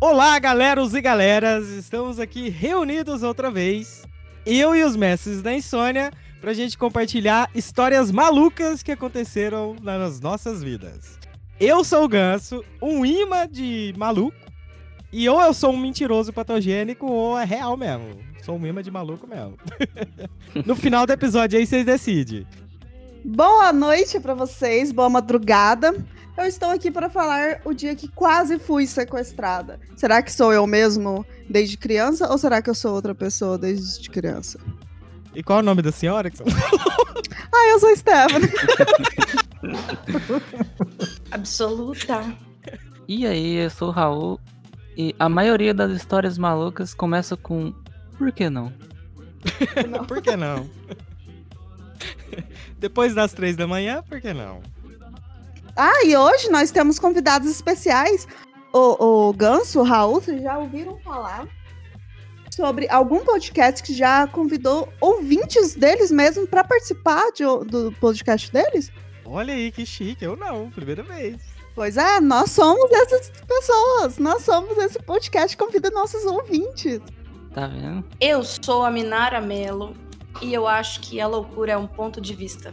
Olá, galeros e galeras! Estamos aqui reunidos outra vez, eu e os mestres da insônia, pra gente compartilhar histórias malucas que aconteceram nas nossas vidas. Eu sou o Ganso, um imã de maluco, e ou eu sou um mentiroso patogênico ou é real mesmo. Sou um imã de maluco mesmo. no final do episódio aí vocês decidem. Boa noite pra vocês, boa madrugada. Eu estou aqui para falar o dia que quase fui sequestrada. Será que sou eu mesmo desde criança ou será que eu sou outra pessoa desde criança? E qual é o nome da senhora que você Ah, eu sou Stephanie. Absoluta. E aí, eu sou o Raul e a maioria das histórias malucas começa com por que não? Não. Por que não? Depois das três da manhã, por que não? Ah, e hoje nós temos convidados especiais. O, o Ganso, o Raul, vocês já ouviram falar sobre algum podcast que já convidou ouvintes deles mesmo para participar de- do podcast deles? Olha aí que chique, eu não, primeira vez. Pois é, nós somos essas pessoas. Nós somos esse podcast que convida nossos ouvintes. Tá vendo? Eu sou a Minara Melo e eu acho que a loucura é um ponto de vista.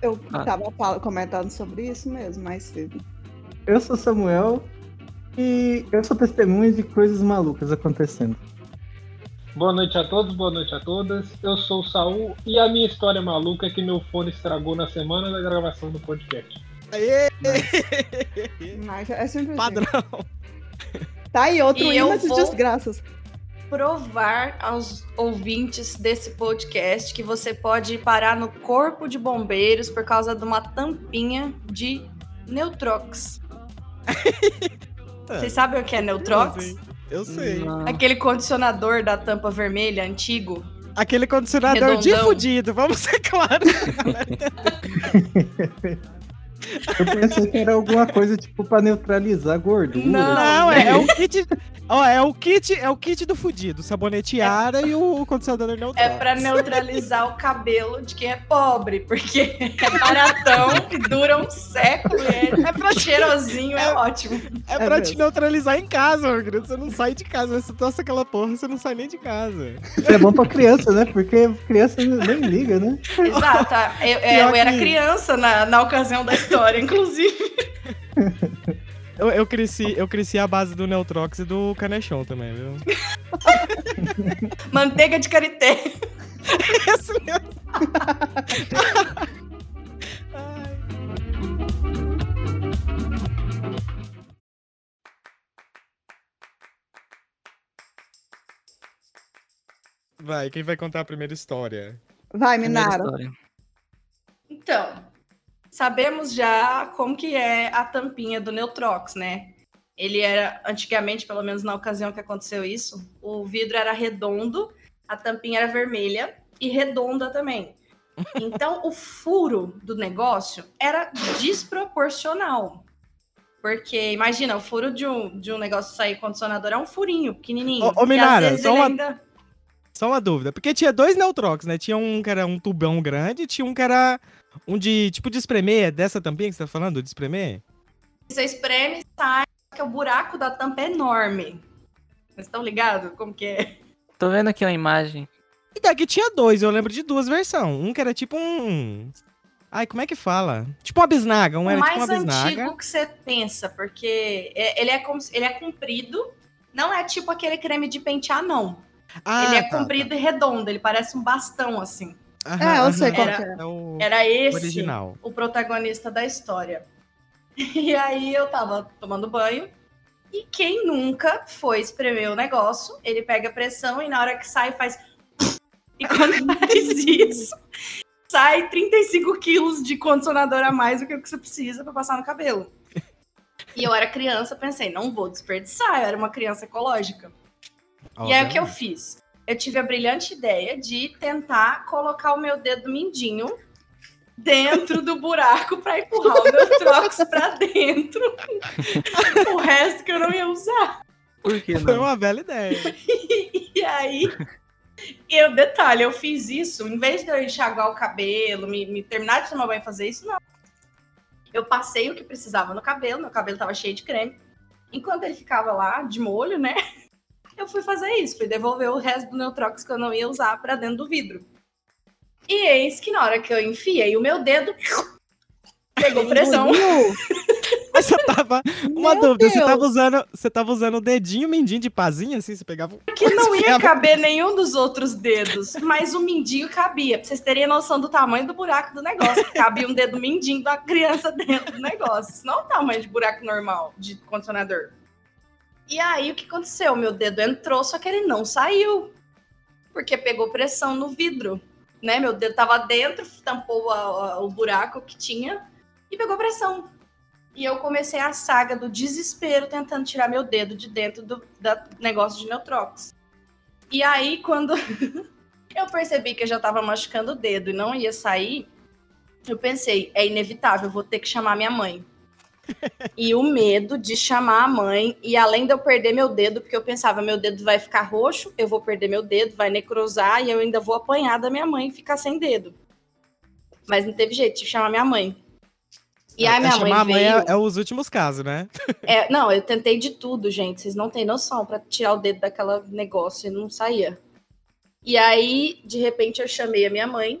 Eu Ah. tava comentando sobre isso mesmo mais cedo. Eu sou Samuel e eu sou testemunha de coisas malucas acontecendo. Boa noite a todos, boa noite a todas. Eu sou o Saul e a minha história maluca é que meu fone estragou na semana da gravação do podcast. Aê! Mas é sempre assim. Padrão. Tá aí outro E eu imã de vou- desgraças. Provar aos ouvintes desse podcast que você pode parar no corpo de bombeiros por causa de uma tampinha de Neutrox. Vocês sabem o que é Neutrox? Eu sei. Não. Aquele condicionador da tampa vermelha antigo. Aquele condicionador de Redondão. fudido, vamos ser claros. Eu pensei que era alguma coisa tipo pra neutralizar a gordura. Não. Não, é, é o kit. Ó, é o kit, é o kit do fudido. Saboneteada e o condicionador neutral. É pra neutralizar o cabelo de quem é pobre, porque é baratão e dura um século e é, É pra, cheirosinho, é, É- ótimo. é pra É te mesmo. neutralizar em casa, meu querido. Você não sai de casa. Você tossa aquela porra, você não sai nem de casa. Isso é bom pra criança, né? Porque criança nem liga, né? Exato. Eu, é, eu Pior era que- criança na, na ocasião da história, inclusive. Eu, eu, cresci, eu cresci à base do Neutrox e do Canechon também, viu? Manteiga de karité. Esse mesmo. Ai. Vai, quem vai contar a primeira história? Vai, história. Então, sabemos já como que é a tampinha do Neutrox, né? Ele era, antigamente, pelo menos na ocasião que aconteceu isso, o vidro era redondo, a tampinha era vermelha e redonda também. Então, o furo do negócio era desproporcional. Porque, imagina, o furo de um, de um negócio sair condicionador é um furinho pequenininho. Ô, ô, Minara, só uma- ainda... Só uma dúvida. Porque tinha dois Neutrox, né? Tinha um que era um tubão grande e tinha um que era um de tipo de espremer. Dessa tampinha que você tá falando? De espremer? Você espreme e sai, que o buraco da tampa é enorme. Vocês estão ligados como que é? Tô vendo aqui uma imagem. E daqui tinha dois, eu lembro de duas versões. Um que era tipo um. Ai, como é que fala? Tipo uma bisnaga. Um o era tipo mais uma bisnaga. antigo que você pensa, porque é- ele é, como ele é comprido, não é tipo aquele creme de pentear, não. Ah, ele é tá, comprido e redondo, ele parece um bastão, assim. Aham, É, eu sei qual Era- que é. É o Era esse original. o protagonista da história. E aí eu tava tomando banho, e quem nunca foi espremer o negócio, ele pega a pressão e na hora que sai faz. E quando faz isso, sai 35 quilos de condicionador a mais do que o que você precisa pra passar no cabelo. E eu era criança, pensei, não vou desperdiçar, eu era uma criança ecológica. E aí o que eu fiz? Eu tive a brilhante ideia de tentar colocar o meu dedo mindinho dentro do buraco para empurrar o meu trox para dentro. o resto que eu não ia usar. Por que Foi não? uma bela ideia. E aí, eu, detalhe, eu fiz isso, em vez de eu enxaguar o cabelo, me, me terminar de tomar banho e fazer isso, não. Eu passei o que precisava no cabelo, meu cabelo tava cheio de creme. Enquanto ele ficava lá, de molho, né? Eu fui fazer isso, fui devolver o resto do Neutrox que eu não ia usar pra dentro do vidro. E eis que na hora que eu enfiei o meu dedo, pegou pressão. Mas você tava. Uma Meu dúvida, você Deus. tava usando. Você tava usando o dedinho mindinho de pazinha, assim? Você pegava. que não ia Enfiava- caber nenhum dos outros dedos, mas o mindinho cabia, pra vocês terem noção do tamanho do buraco do negócio. Cabia um dedo mindinho da criança dentro do negócio. Isso não é o tamanho de buraco normal de condicionador. E aí, o que aconteceu? Meu dedo entrou, só que ele não saiu. Porque pegou pressão no vidro. Né? Meu dedo tava dentro, tampou a- a- o buraco que tinha e pegou pressão. E eu comecei a saga do desespero tentando tirar meu dedo de dentro do da negócio de Neutrox. E aí, quando eu percebi que eu já tava machucando o dedo e não ia sair, eu pensei, é inevitável, vou ter que chamar minha mãe. E o medo de chamar a mãe, e além de eu perder meu dedo, porque eu pensava, meu dedo vai ficar roxo, eu vou perder meu dedo, vai necrosar e eu ainda vou apanhar da minha mãe e ficar sem dedo. Mas não teve jeito, tive que chamar minha mãe. E aí É, minha chamar mãe a mãe veio... é, é os últimos casos, né? É, não, eu tentei de tudo, gente. Vocês não têm noção pra tirar o dedo daquela negócio e não saía. E aí, de repente, eu chamei a minha mãe.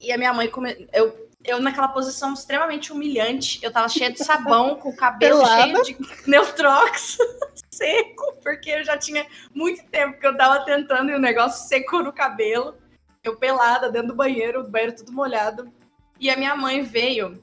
E a minha mãe, come... eu, eu naquela posição extremamente humilhante, eu tava cheia de sabão, com o cabelo Pelada. cheio de Neutrox seco, porque eu já tinha muito tempo que eu tava tentando e o negócio secou no cabelo. Eu pelada dentro do banheiro, o banheiro tudo molhado. E a minha mãe veio.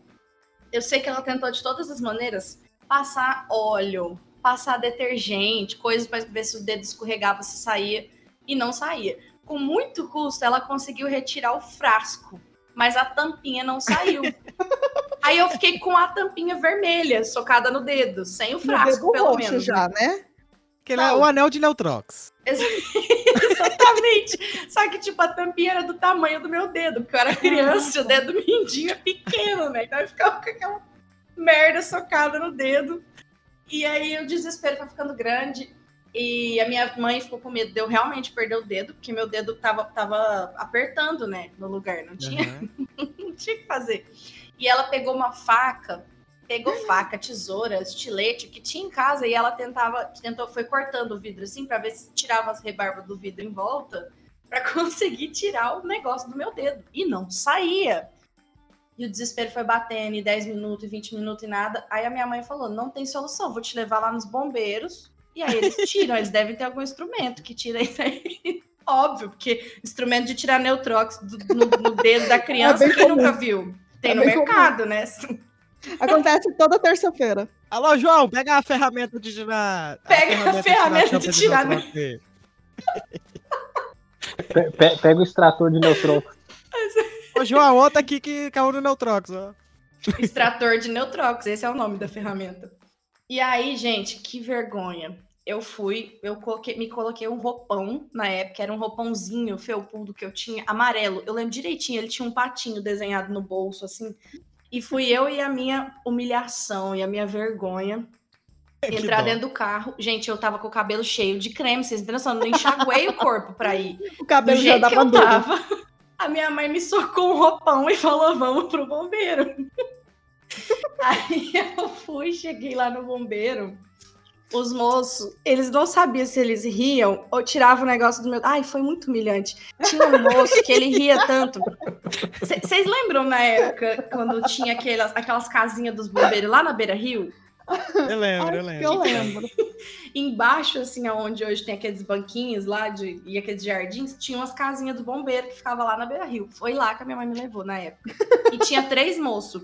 Eu sei que ela tentou de todas as maneiras passar óleo, passar detergente, coisas para ver se o dedo escorregava, se saía e não saía. Com muito custo, ela conseguiu retirar o frasco, mas a tampinha não saiu. Aí eu fiquei com a tampinha vermelha socada no dedo, sem o No frasco, dedo pelo menos. já, né? Que ele é Não. o anel de Neutrox. Exatamente. Só que, tipo, a tampinha era do tamanho do meu dedo, porque eu era criança, e o dedo mindinho é pequeno, né? Então eu ficava com aquela merda socada no dedo. E aí o desespero foi ficando grande. E a minha mãe ficou com medo de eu realmente perder o dedo, porque meu dedo tava, tava apertando, né, no lugar. Não tinha Aham. não tinha o que fazer. E ela pegou uma faca, pegou faca, tesoura, estilete que tinha em casa e ela tentava, tentou, foi cortando o vidro assim para ver se tirava as rebarbas do vidro em volta para conseguir tirar o negócio do meu dedo e não saía. E o desespero foi batendo, e 10 minutos, e 20 minutos e nada. Aí a minha mãe falou: não tem solução, vou te levar lá nos bombeiros. E aí eles tiram, eles devem ter algum instrumento que tira isso aí. Óbvio, porque instrumento de tirar neutrox do- no, no dedo da criança, É quem comum. nunca viu? Tem É no mercado, né? Acontece toda terça-feira. Alô, João, pega a ferramenta de tirar. Pega a ferramenta de tampa tirar Neutrox aí. Pe- pe- pega o extrator de neutrão. Ô, João, outra aqui que caiu no Neutrox, ó. Extrator de Neutrox, esse é o nome da ferramenta. E aí, gente, que vergonha. Eu fui, eu coloquei- me coloquei um roupão na época, era um roupãozinho felpudo que eu tinha, amarelo. Eu lembro direitinho, ele tinha um patinho desenhado no bolso, assim. E fui eu e a minha humilhação e a minha vergonha Que entrar dentro do carro. Gente, eu tava com o cabelo cheio de creme, vocês noção, eu não enxaguei o corpo pra ir. O Do cabelo já jeito que dava eu tava, a minha mãe me socou um roupão e falou: vamos pro bombeiro. Aí eu fui, cheguei lá no bombeiro. Os moços, eles não sabiam se eles riam ou tiravam o negócio do meu. Ai, foi muito humilhante. Tinha um moço que ele ria tanto. Vocês lembram na época quando tinha aquelas, aquelas casinhas dos bombeiros lá na Beira Rio? Eu lembro, eu lembro. eu lembro. Embaixo, assim, aonde hoje tem aqueles banquinhos lá de, e aqueles jardins, tinha umas casinhas do bombeiro que ficava lá na Beira Rio. Foi lá que a minha mãe me levou na época. E tinha três moços.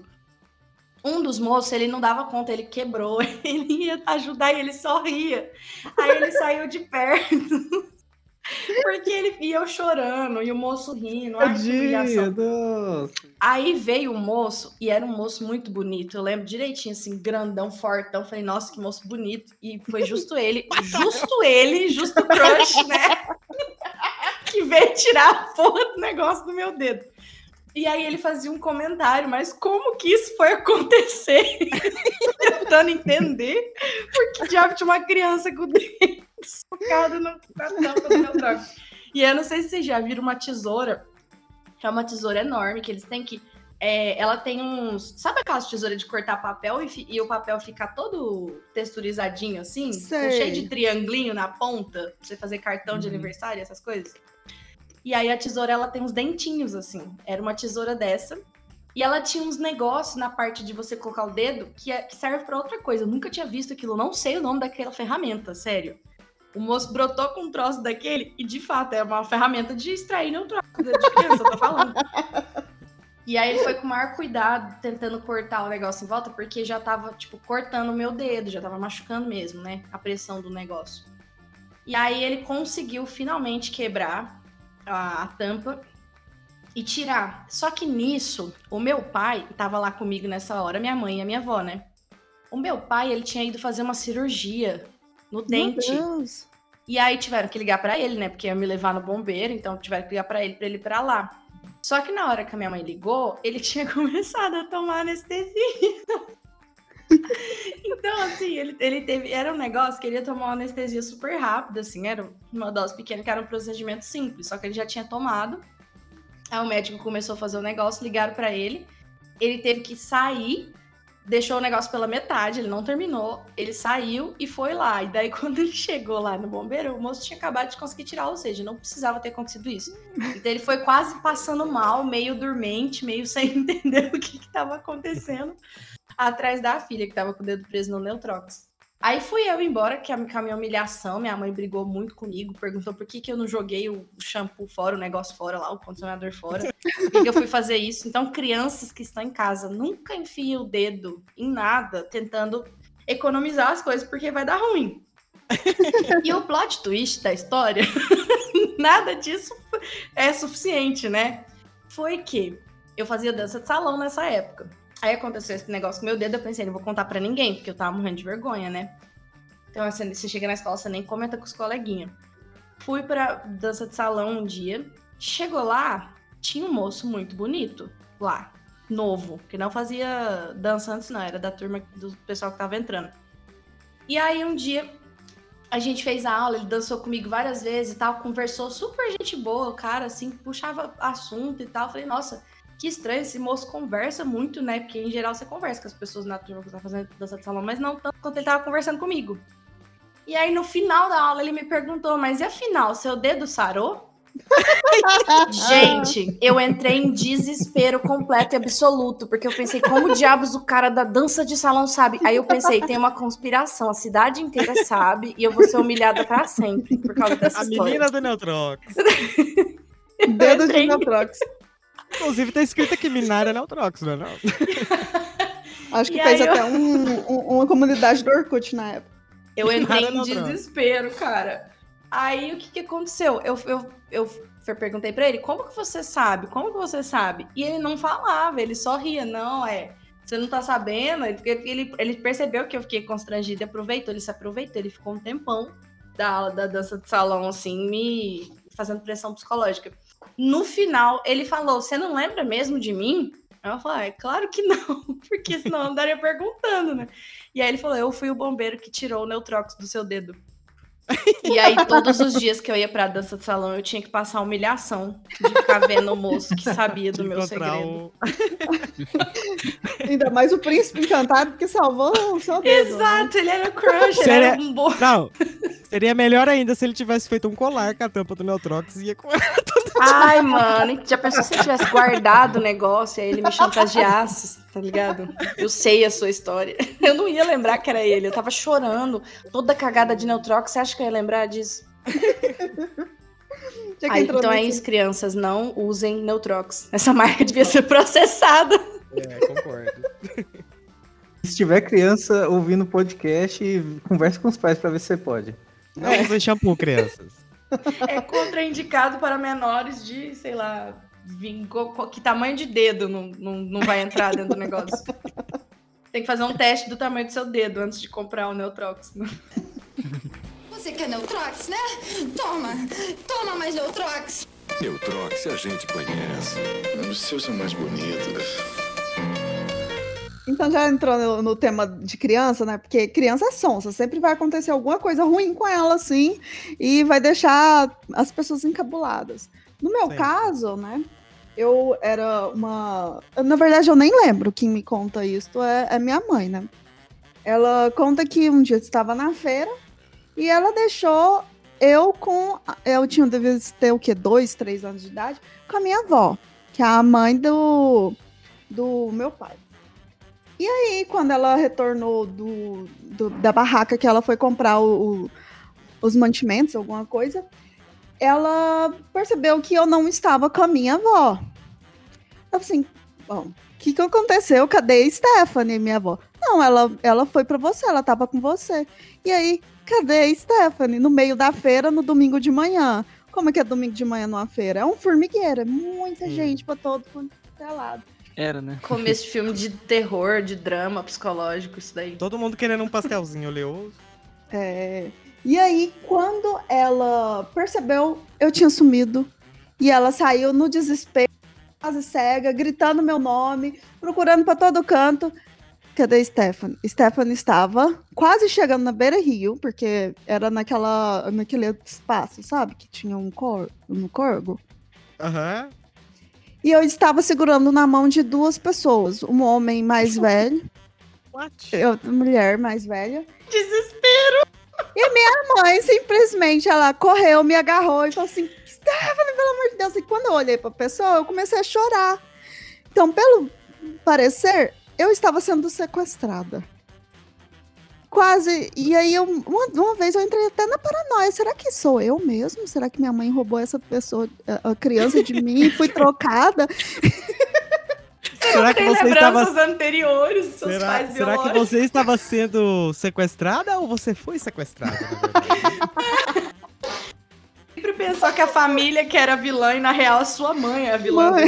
Um dos moços, ele não dava conta, ele quebrou. Ele ia ajudar e ele só ria. Aí ele saiu de perto. Porque ele ia eu chorando e o moço rindo. Tadinho. Aí veio o moço, e era um moço muito bonito. Eu lembro direitinho, assim, grandão, fortão. Falei, nossa, que moço bonito. E foi justo ele, justo ele, justo o crush, né? que veio tirar a porra do negócio do meu dedo. E aí ele fazia um comentário, mas como que isso foi acontecer? Tentando entender por que diabo tinha uma criança com o dedo socado no, na tampa do Neutrox. E eu não sei se vocês já viram uma tesoura, que é uma tesoura enorme, que eles têm que é, ela tem uns. Sabe aquelas tesouras de cortar papel e, e, o papel fica todo texturizadinho assim? Cheio de triangulinho na ponta, pra você fazer cartão de Uhum. aniversário, essas coisas. E aí a tesoura ela tem uns dentinhos assim. Era uma tesoura dessa. E ela tinha uns negócios na parte de você colocar o dedo que, é- que serve pra outra coisa. Eu nunca tinha visto aquilo, não sei o nome daquela ferramenta, sério. O moço brotou com um troço daquele e, de fato, é uma ferramenta de extrair neutróxido de criança, eu tô falando. E aí ele foi com o maior cuidado, tentando cortar o negócio em volta, porque já tava, tipo, cortando o meu dedo, já tava machucando mesmo, né? A pressão do negócio. E aí ele conseguiu finalmente quebrar a, a tampa e tirar. Só que nisso, o meu pai tava lá comigo nessa hora, minha mãe e a minha avó, né? O meu pai, ele tinha ido fazer uma cirurgia no dente. Meu Deus. E aí tiveram que ligar pra ele, né? Porque ia me levar no bombeiro, então tiveram que ligar pra ele pra ele ir pra lá. Só que na hora que a minha mãe ligou, ele tinha começado a tomar anestesia. Então, assim, ele, ele teve. Era um negócio que ele ia tomar uma anestesia super rápida, assim, era uma dose pequena, que era um procedimento simples, só que ele já tinha tomado. Aí o médico começou a fazer o negócio, ligaram pra ele. Ele teve que sair deixou o negócio pela metade, ele não terminou, ele saiu e foi lá. E daí, quando ele chegou lá no bombeiro, o moço tinha acabado de conseguir tirar, ou seja, não precisava ter acontecido isso. Então ele foi quase passando mal, meio dormente, meio sem entender o que estava acontecendo, atrás da filha, que estava com o dedo preso no Neutrox. Aí fui eu embora, que a, com a minha humilhação, minha mãe brigou muito comigo, perguntou por que, que eu não joguei o shampoo fora, o negócio fora lá, o condicionador fora. Por que, que eu fui fazer isso? Então, crianças que estão em casa, nunca enfiem o dedo em nada, tentando economizar as coisas, porque vai dar ruim. e o plot twist da história, nada disso é suficiente, né? Foi que eu fazia dança de salão nessa época. Aí aconteceu esse negócio com meu dedo, eu pensei, não vou contar pra ninguém, porque eu tava morrendo de vergonha, né? Então, assim, você chega na escola, você nem comenta com os coleguinhas. Fui pra dança de salão um dia, chegou lá, tinha um moço muito bonito lá, novo, que não fazia dança antes, não, era da turma do pessoal que tava entrando. E aí um dia a gente fez a aula, ele dançou comigo várias vezes e tal, conversou super gente boa, cara assim, puxava assunto e tal. Falei, nossa, que estranho, esse moço conversa muito, né? Porque em geral você conversa com as pessoas na turma que tá fazendo dança de salão, mas não tanto quanto ele tava conversando comigo. E aí no final da aula ele me perguntou, mas e afinal, seu dedo sarou? Gente, eu entrei em desespero completo e absoluto, porque eu pensei, como diabos o cara da dança de salão sabe? Aí eu pensei, tem uma conspiração, a cidade inteira sabe, e eu vou ser humilhada pra sempre por causa dessa A história. menina do Neutrox. Dedo de Neutrox. Inclusive tá escrito aqui Minária Neutrox, não é não? Acho que E fez aí eu- até um- um- uma comunidade do Orkut na época. Eu entrei em desespero, cara. Aí o que, que aconteceu? Eu, eu, eu perguntei pra ele, como que você sabe? Como que você sabe? E ele não falava, ele só ria, não, é. Você não tá sabendo? Ele, ele percebeu que eu fiquei constrangida e aproveitou, ele se aproveitou, ele ficou um tempão da aula da dança de salão, assim, me fazendo pressão psicológica. No final, ele falou: Você não lembra mesmo de mim? Eu falei: é Claro que não, porque senão eu andaria perguntando, né? E aí ele falou: Eu fui o bombeiro que tirou o Neutrox do seu dedo. E aí, todos os dias que eu ia pra dança de salão, eu tinha que passar a humilhação de ficar vendo o moço que sabia do De meu segredo. o- Ainda mais o príncipe encantado que salvou o seu dedo. né? Exato, ele era crush, ele era um bom. Não, seria melhor ainda se ele tivesse feito um colar com a tampa do Neutrox e ia com Ai, mano, já pensou se eu tivesse guardado o negócio e aí ele me chantageasse, tá ligado? Eu sei a sua história. Eu não ia lembrar que era ele, eu tava chorando, toda cagada de Neutrox, você acha que eu ia lembrar disso? Aí, então é isso, crianças, não usem Neutrox. Essa marca devia ser processada. É, concordo. Se tiver criança ouvindo o podcast, converse com os pais pra ver se você pode. Não usem shampoo, crianças. É contraindicado para menores de, sei lá, que tamanho de dedo não, não, não vai entrar dentro do negócio. Tem que fazer um teste do tamanho do seu dedo antes de comprar o Neutrox. Você quer Neutrox, né? Toma! Toma mais Neutrox! Neutrox a gente conhece. Os seus são mais bonitos. Então já entrou no, no tema de criança, né? Porque criança é sonsa, sempre vai acontecer alguma coisa ruim com ela, assim, e vai deixar as pessoas encabuladas. No meu Sim. caso, né? Eu era uma. Na verdade, eu nem lembro quem me conta isso, é, é minha mãe, né? Ela conta que um dia estava na feira e ela deixou eu com. Eu tinha, devia ter o quê? Dois, três anos de idade, com a minha avó, que é a mãe do, do meu pai. E aí, quando ela retornou do, do- da barraca que ela foi comprar o- o- os mantimentos, alguma coisa, ela percebeu que eu não estava com a minha avó. Eu assim, bom, o que, que aconteceu? Cadê a Stephanie, minha avó? Não, ela, ela foi para você, ela estava com você. E aí, cadê a Stephanie? No meio da feira, no domingo de manhã. Como é que é domingo de manhã numa feira? É um formigueiro, é muita Hum. gente para todo quanto é lado. Era, né? Começo de filme de terror, de drama psicológico, isso daí. Todo mundo querendo um pastelzinho oleoso. É, E aí, quando ela percebeu, eu tinha sumido. E ela saiu no desespero, quase cega, gritando meu nome, procurando para todo canto. Cadê Stephanie? Stephanie estava quase chegando na beira rio, porque era naquela, naquele espaço, sabe? Que tinha um, cor, um corgo. Aham. E eu estava segurando na mão de duas pessoas. Um homem mais velho, What? e outra mulher mais velha. Desespero! A mãe simplesmente ela correu, me agarrou e falou assim: Stephanie, pelo amor de Deus. E quando eu olhei pra pessoa, eu comecei a chorar. Então, pelo parecer, eu estava sendo sequestrada. Quase. E aí, eu, uma, uma vez eu entrei até na paranoia. Será que sou eu mesmo? Será que minha mãe roubou essa pessoa, a, criança de mim e fui trocada? Será que Tem você estava lembranças anteriores Será, pais será que você estava sendo sequestrada ou você foi sequestrada? Sempre pensou que a família que era vilã e na real a sua mãe é a vilã. Mãe.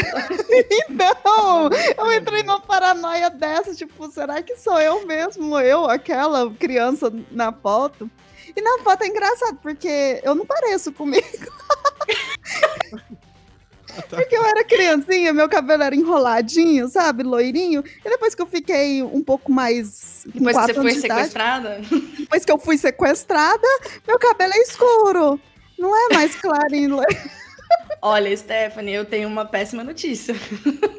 Não, eu entrei numa paranoia dessa, tipo, será que sou eu mesmo, eu, aquela criança na foto? E na foto é engraçado, porque eu não pareço comigo. Porque eu era criancinha, meu cabelo era enroladinho, sabe, loirinho. E depois que eu fiquei um pouco mais. Depois que você foi de idade, sequestrada, depois que eu fui sequestrada, meu cabelo é escuro. Não é mais clarinho. olha, Stephanie, eu tenho uma péssima notícia.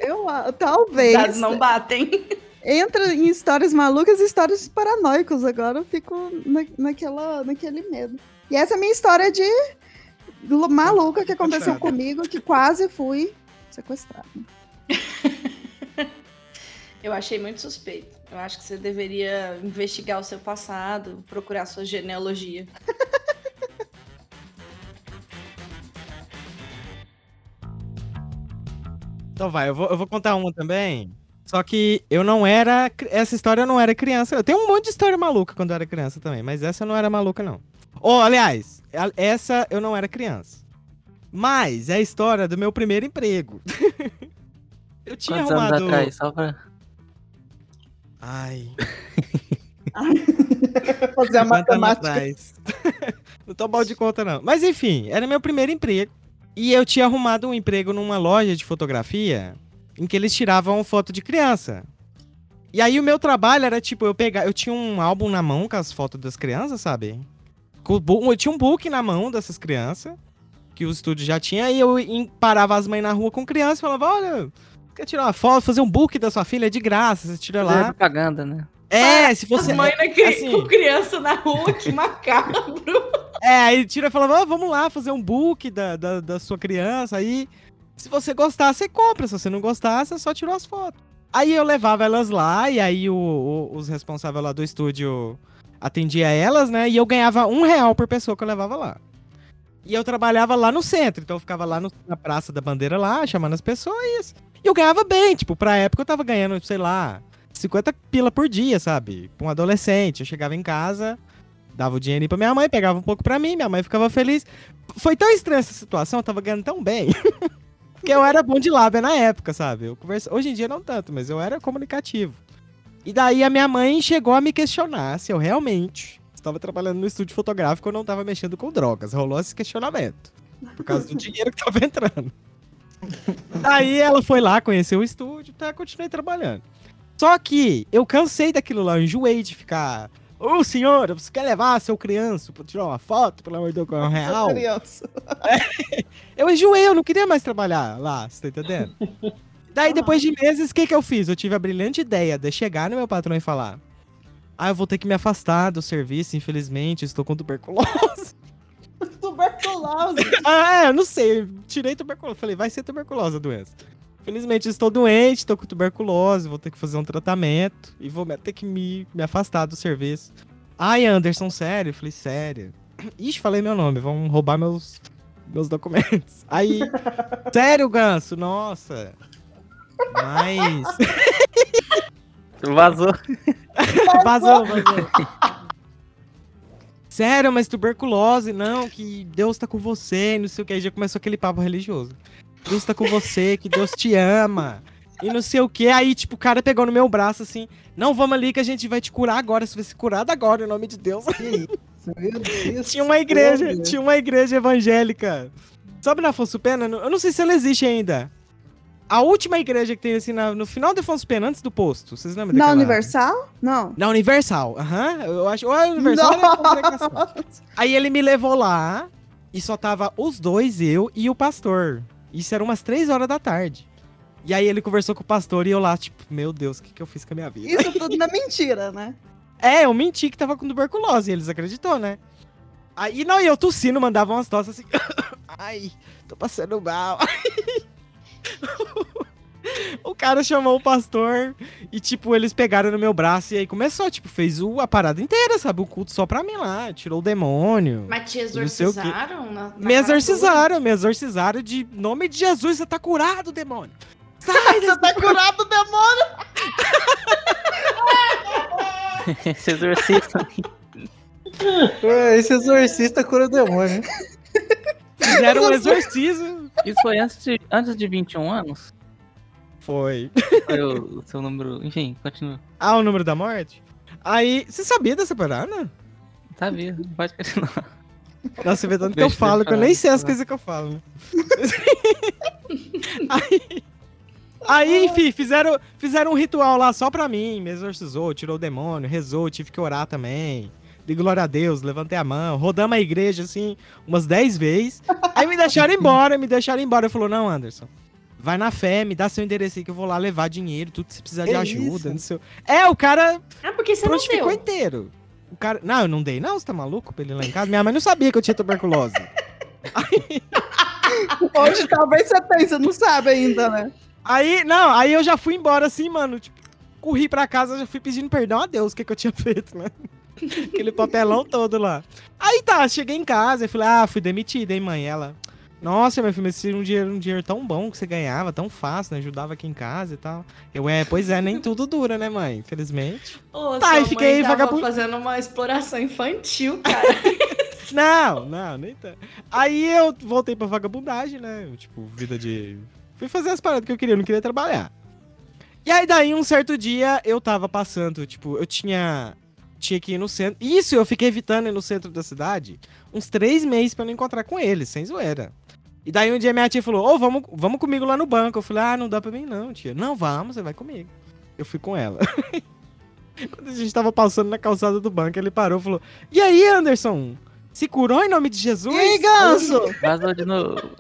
Eu, talvez. Os dados não batem. entra em histórias malucas e histórias paranoicas. Agora eu fico na, naquela, naquele medo. E essa é a minha história de lu- maluca que aconteceu comigo, que quase fui sequestrada. Eu achei muito suspeito. Eu acho que você deveria investigar o seu passado, procurar sua genealogia. Então vai, eu vou, eu vou contar uma também. Só que eu não era. Essa história eu não era criança. Eu tenho um monte de história maluca quando eu era criança também, mas essa eu não era maluca, não. Oh, aliás, essa eu não era criança. Mas é a história do meu primeiro emprego. eu tinha Quantos anos arrumado. atrás? Só pra... Ai. Fazer a 50 anos matemática. atrás. não tô mal de conta, não. Mas enfim, era meu primeiro emprego. E eu tinha arrumado um emprego numa loja de fotografia em que eles tiravam foto de criança. E aí o meu trabalho era tipo, eu pegar, eu tinha um álbum na mão com as fotos das crianças, sabe? Eu tinha um book na mão dessas crianças, que o estúdio já tinha, e eu parava as mães na rua com criança e falava, olha, quer tirar uma foto, fazer um book da sua filha de graça, você tira lá. propaganda, né? É, se As você. mães cri- assim- com criança na rua, que macabro. É, aí tira e falava, "Ah, vamos lá fazer um book da, da, da sua criança. Aí, se você gostar, você compra. Se você não gostar, você só tirou as fotos. Aí eu levava elas lá, e aí o- o- os responsáveis lá do estúdio atendia elas, né? E eu ganhava um real por pessoa que eu levava lá. E eu trabalhava lá no centro, então eu ficava lá no- na Praça da Bandeira lá, chamando as pessoas. E eu ganhava bem, tipo, pra época eu tava ganhando, sei lá, 50 pila por dia, sabe? Pra um adolescente. Eu chegava em casa, dava o dinheiro pra minha mãe, pegava um pouco pra mim, minha mãe ficava feliz. Foi tão estranha essa situação, eu tava ganhando tão bem. que eu era bom de lábia na época, sabe? Eu conversa... Hoje em dia não tanto, mas eu era comunicativo. E daí a minha mãe chegou a me questionar se eu realmente estava trabalhando no estúdio fotográfico ou não estava mexendo com drogas. Rolou esse questionamento. Por causa do dinheiro que tava entrando. Aí ela foi lá, conheceu o estúdio, tá, continuei trabalhando. Só que eu cansei daquilo lá, eu enjoei de ficar. Ô senhora, você quer levar seu criança pra tirar uma foto, pelo amor de Deus, com um real? Criança. Eu enjoei, eu não queria mais trabalhar lá, você tá entendendo? Daí, depois de meses, o que que eu fiz? Eu tive a brilhante ideia de chegar no meu patrão e falar: Ah, eu vou ter que me afastar do serviço, infelizmente, estou com tuberculose. Tuberculose. ah, é, eu não sei, tirei tuberculose. Falei, vai ser tuberculose a doença. Infelizmente, estou doente, estou com tuberculose, vou ter que fazer um tratamento e vou ter que me, me afastar do serviço. Ai, Anderson, sério? Eu falei, sério. Ixi, falei meu nome, vão roubar meus, meus documentos. Aí, sério, Ganso? Nossa. Mas. Vazou. vazou, vazou. Sério, mas tuberculose, não, que Deus tá com você, não sei o que. Aí já começou aquele papo religioso. Deus tá com você, que Deus te ama. E não sei o que. Aí, tipo, o cara pegou no meu braço assim: Não, vamos ali que a gente vai te curar agora. Você vai ser curado agora, em nome de Deus. Deus. tinha uma igreja, tinha uma igreja evangélica. Sabe na Afonso Pena? Eu não sei se ela existe ainda. A última igreja que tem assim na- no final do Afonso Pena, antes do posto. Vocês lembram Na daquela? Universal? Não. Na Universal, aham. Eu acho. Ou Universal ou é Congregação. Nossa. Aí ele me levou lá e só tava os dois, eu e o pastor. Isso era umas três horas da tarde. E aí ele conversou com o pastor e eu lá, tipo, meu Deus, o que, que eu fiz com a minha vida? Isso tudo na mentira, né? É, eu menti que tava com tuberculose, e eles acreditou, né? Aí, não, e eu tossindo, mandava umas tossas assim. Ai, tô passando mal. o cara chamou o pastor e, tipo, eles pegaram no meu braço e aí começou, tipo, fez o, a parada inteira, sabe? O culto só pra mim lá, tirou o demônio. Mas te exorcizaram? Na, na Me exorcizaram, me exorcizaram de nome de Jesus, você tá curado, demônio. Sai Você tá curado, demônio. Esse exorcista. Ué, Esse exorcista cura o demônio. Fizeram um exorcismo. Isso foi antes de, antes de 21 anos? Foi. Foi o, seu número. Enfim, continua. Ah, o número da morte? Aí, você sabia dessa parada? Sabia, pode continuar. Nossa, vê tanto que eu eu falo, que eu nem sei as eu coisas que eu falo, aí, aí, enfim, fizeram, fizeram um ritual lá só pra mim. Me exorcizou, tirou o demônio, rezou, tive que orar também. Dei glória a Deus, levantei a mão, rodamos a igreja, assim, umas 10 vezes. Aí me deixaram embora, me deixaram embora. Ele falou, não, Anderson, vai na fé, me dá seu endereço aí que eu vou lá levar dinheiro, tudo que você precisar de Que ajuda. Não sei. o- É, o cara Ah, porque você não deu. inteiro. O cara... Não, eu não dei, não, você tá maluco pra ele ir lá em casa? Minha mãe não sabia que eu tinha tuberculose. Hoje talvez você tenha, você não sabe ainda, né? Aí, não, aí eu já fui embora assim, mano. Tipo, corri pra casa, já fui pedindo perdão a Deus, o que, que eu tinha feito, né? Aquele papelão todo lá. Aí tá, cheguei em casa e falei, ah, fui demitida, hein, mãe? Ela, nossa, meu filho, mas esse era um dinheiro, um dinheiro tão bom que você ganhava, tão fácil, né? Ajudava aqui em casa e tal. Eu, é, pois é, nem tudo dura, né, mãe? Infelizmente. Ô, Tá, e fiquei vagabundo. fazendo uma exploração infantil, cara. Não, não, nem tanto. Aí eu voltei pra vagabundagem, né? Tipo, vida de. Fui fazer as paradas que eu queria, eu não queria trabalhar. E aí, daí, um certo dia, eu tava passando, tipo, eu tinha. Tinha que ir no centro. Isso, eu fiquei evitando ir no centro da cidade uns três meses pra não encontrar com eles, sem zoeira. E daí um dia minha tia falou: Ô, vamos, vamos comigo lá no banco. Eu falei: Ah, não dá pra mim não, tia. Não, vamos, você vai comigo. Eu fui com ela. Quando a gente tava passando na calçada do banco, ele parou e falou: E aí, Anderson? Se curou em nome de Jesus? E aí, Ganso? Vazou de novo.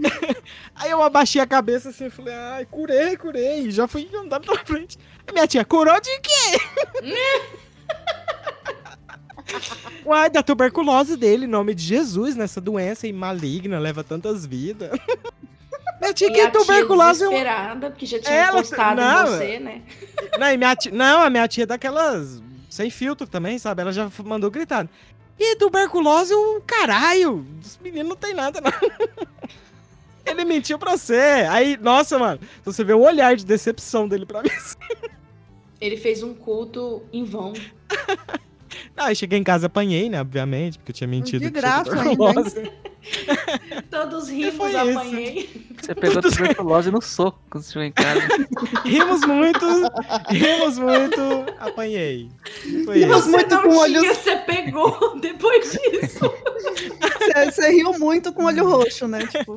Aí eu abaixei a cabeça assim e falei, ai, curei, curei. Já fui andando pra frente. Minha tia, curou de quê? Uai, da tuberculose dele, em nome de Jesus, nessa doença aí maligna, leva tantas vidas. minha tia, E que tia tuberculose é um... desesperada, porque já tinha Ela- postado não, em você, né? Não, e minha tia... Não, a minha tia é daquelas sem filtro também, sabe? Ela já mandou gritar. E tuberculose, o caralho. Os meninos não tem nada, não. Ele mentiu pra você. Aí, nossa, mano, você vê o olhar de decepção dele pra mim. Ele fez um culto em vão. Aí cheguei em casa, apanhei, né? Obviamente, porque eu tinha mentido. De que tinha graça ainda. Todos rimos, foi isso? apanhei. Você pegou tuberculose no soco quando você chegou em casa. Rimos muito, rimos muito, apanhei. Foi Rimos isso. muito com tinha, olhos- você pegou depois disso. Você Você, riu muito com olho roxo, né? Tipo.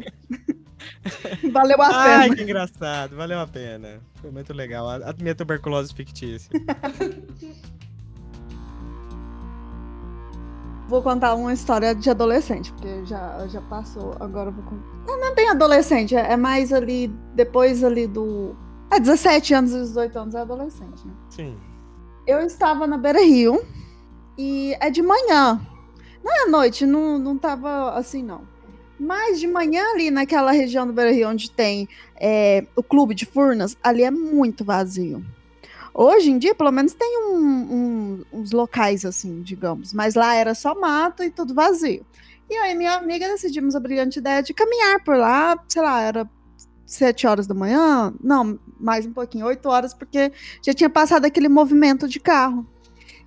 Valeu a Ai, pena. que engraçado. Valeu a pena. Foi muito legal. A, a minha tuberculose fictícia. Vou contar uma história de adolescente, porque já, já passou. Agora eu vou contar. Não, não é bem adolescente, é é mais ali, depois ali do. É 17 anos e 18 anos é adolescente, né? Sim. Eu estava na Beira Rio e é de manhã. Não é à noite, não, não tava assim, não. Mas de manhã ali naquela região do Beira Rio onde tem é, o clube de Furnas, ali é muito vazio. Hoje em dia, pelo menos, tem um- um- uns locais assim, digamos. Mas lá era só mato e tudo vazio. E e minha amiga decidimos a brilhante ideia de caminhar por lá, sei lá, era sete horas da manhã, não, mais um pouquinho, oito horas, porque já tinha passado aquele movimento de carro.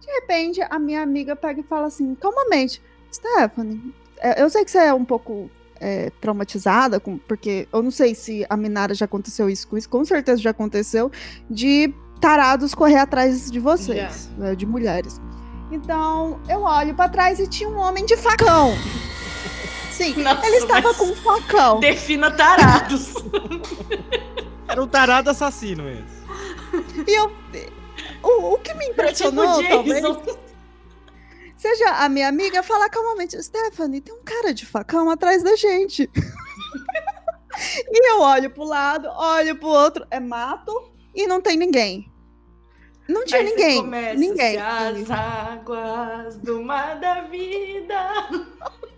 De repente, a minha amiga pega e fala assim, calmamente, Stephanie, é, eu sei que você é um pouco é, traumatizada, com- porque eu não sei se a Minara já aconteceu isso com isso, com certeza já aconteceu, de tarados correr atrás de vocês, né, de mulheres. Então, eu olho pra trás e tinha um homem de facão. Sim, Nossa, ele estava com um facão. Defina tarados. Era um tarado assassino esse. E eu. O, o que me impressionou, tipo talvez, Jason. seja a minha amiga falar calmamente: Stephanie, tem um cara de facão atrás da gente. e eu olho pro lado, olho pro outro, é mato e não tem ninguém. Não tinha Aí você ninguém. começa, Ninguém. "Se As águas do mar da vida.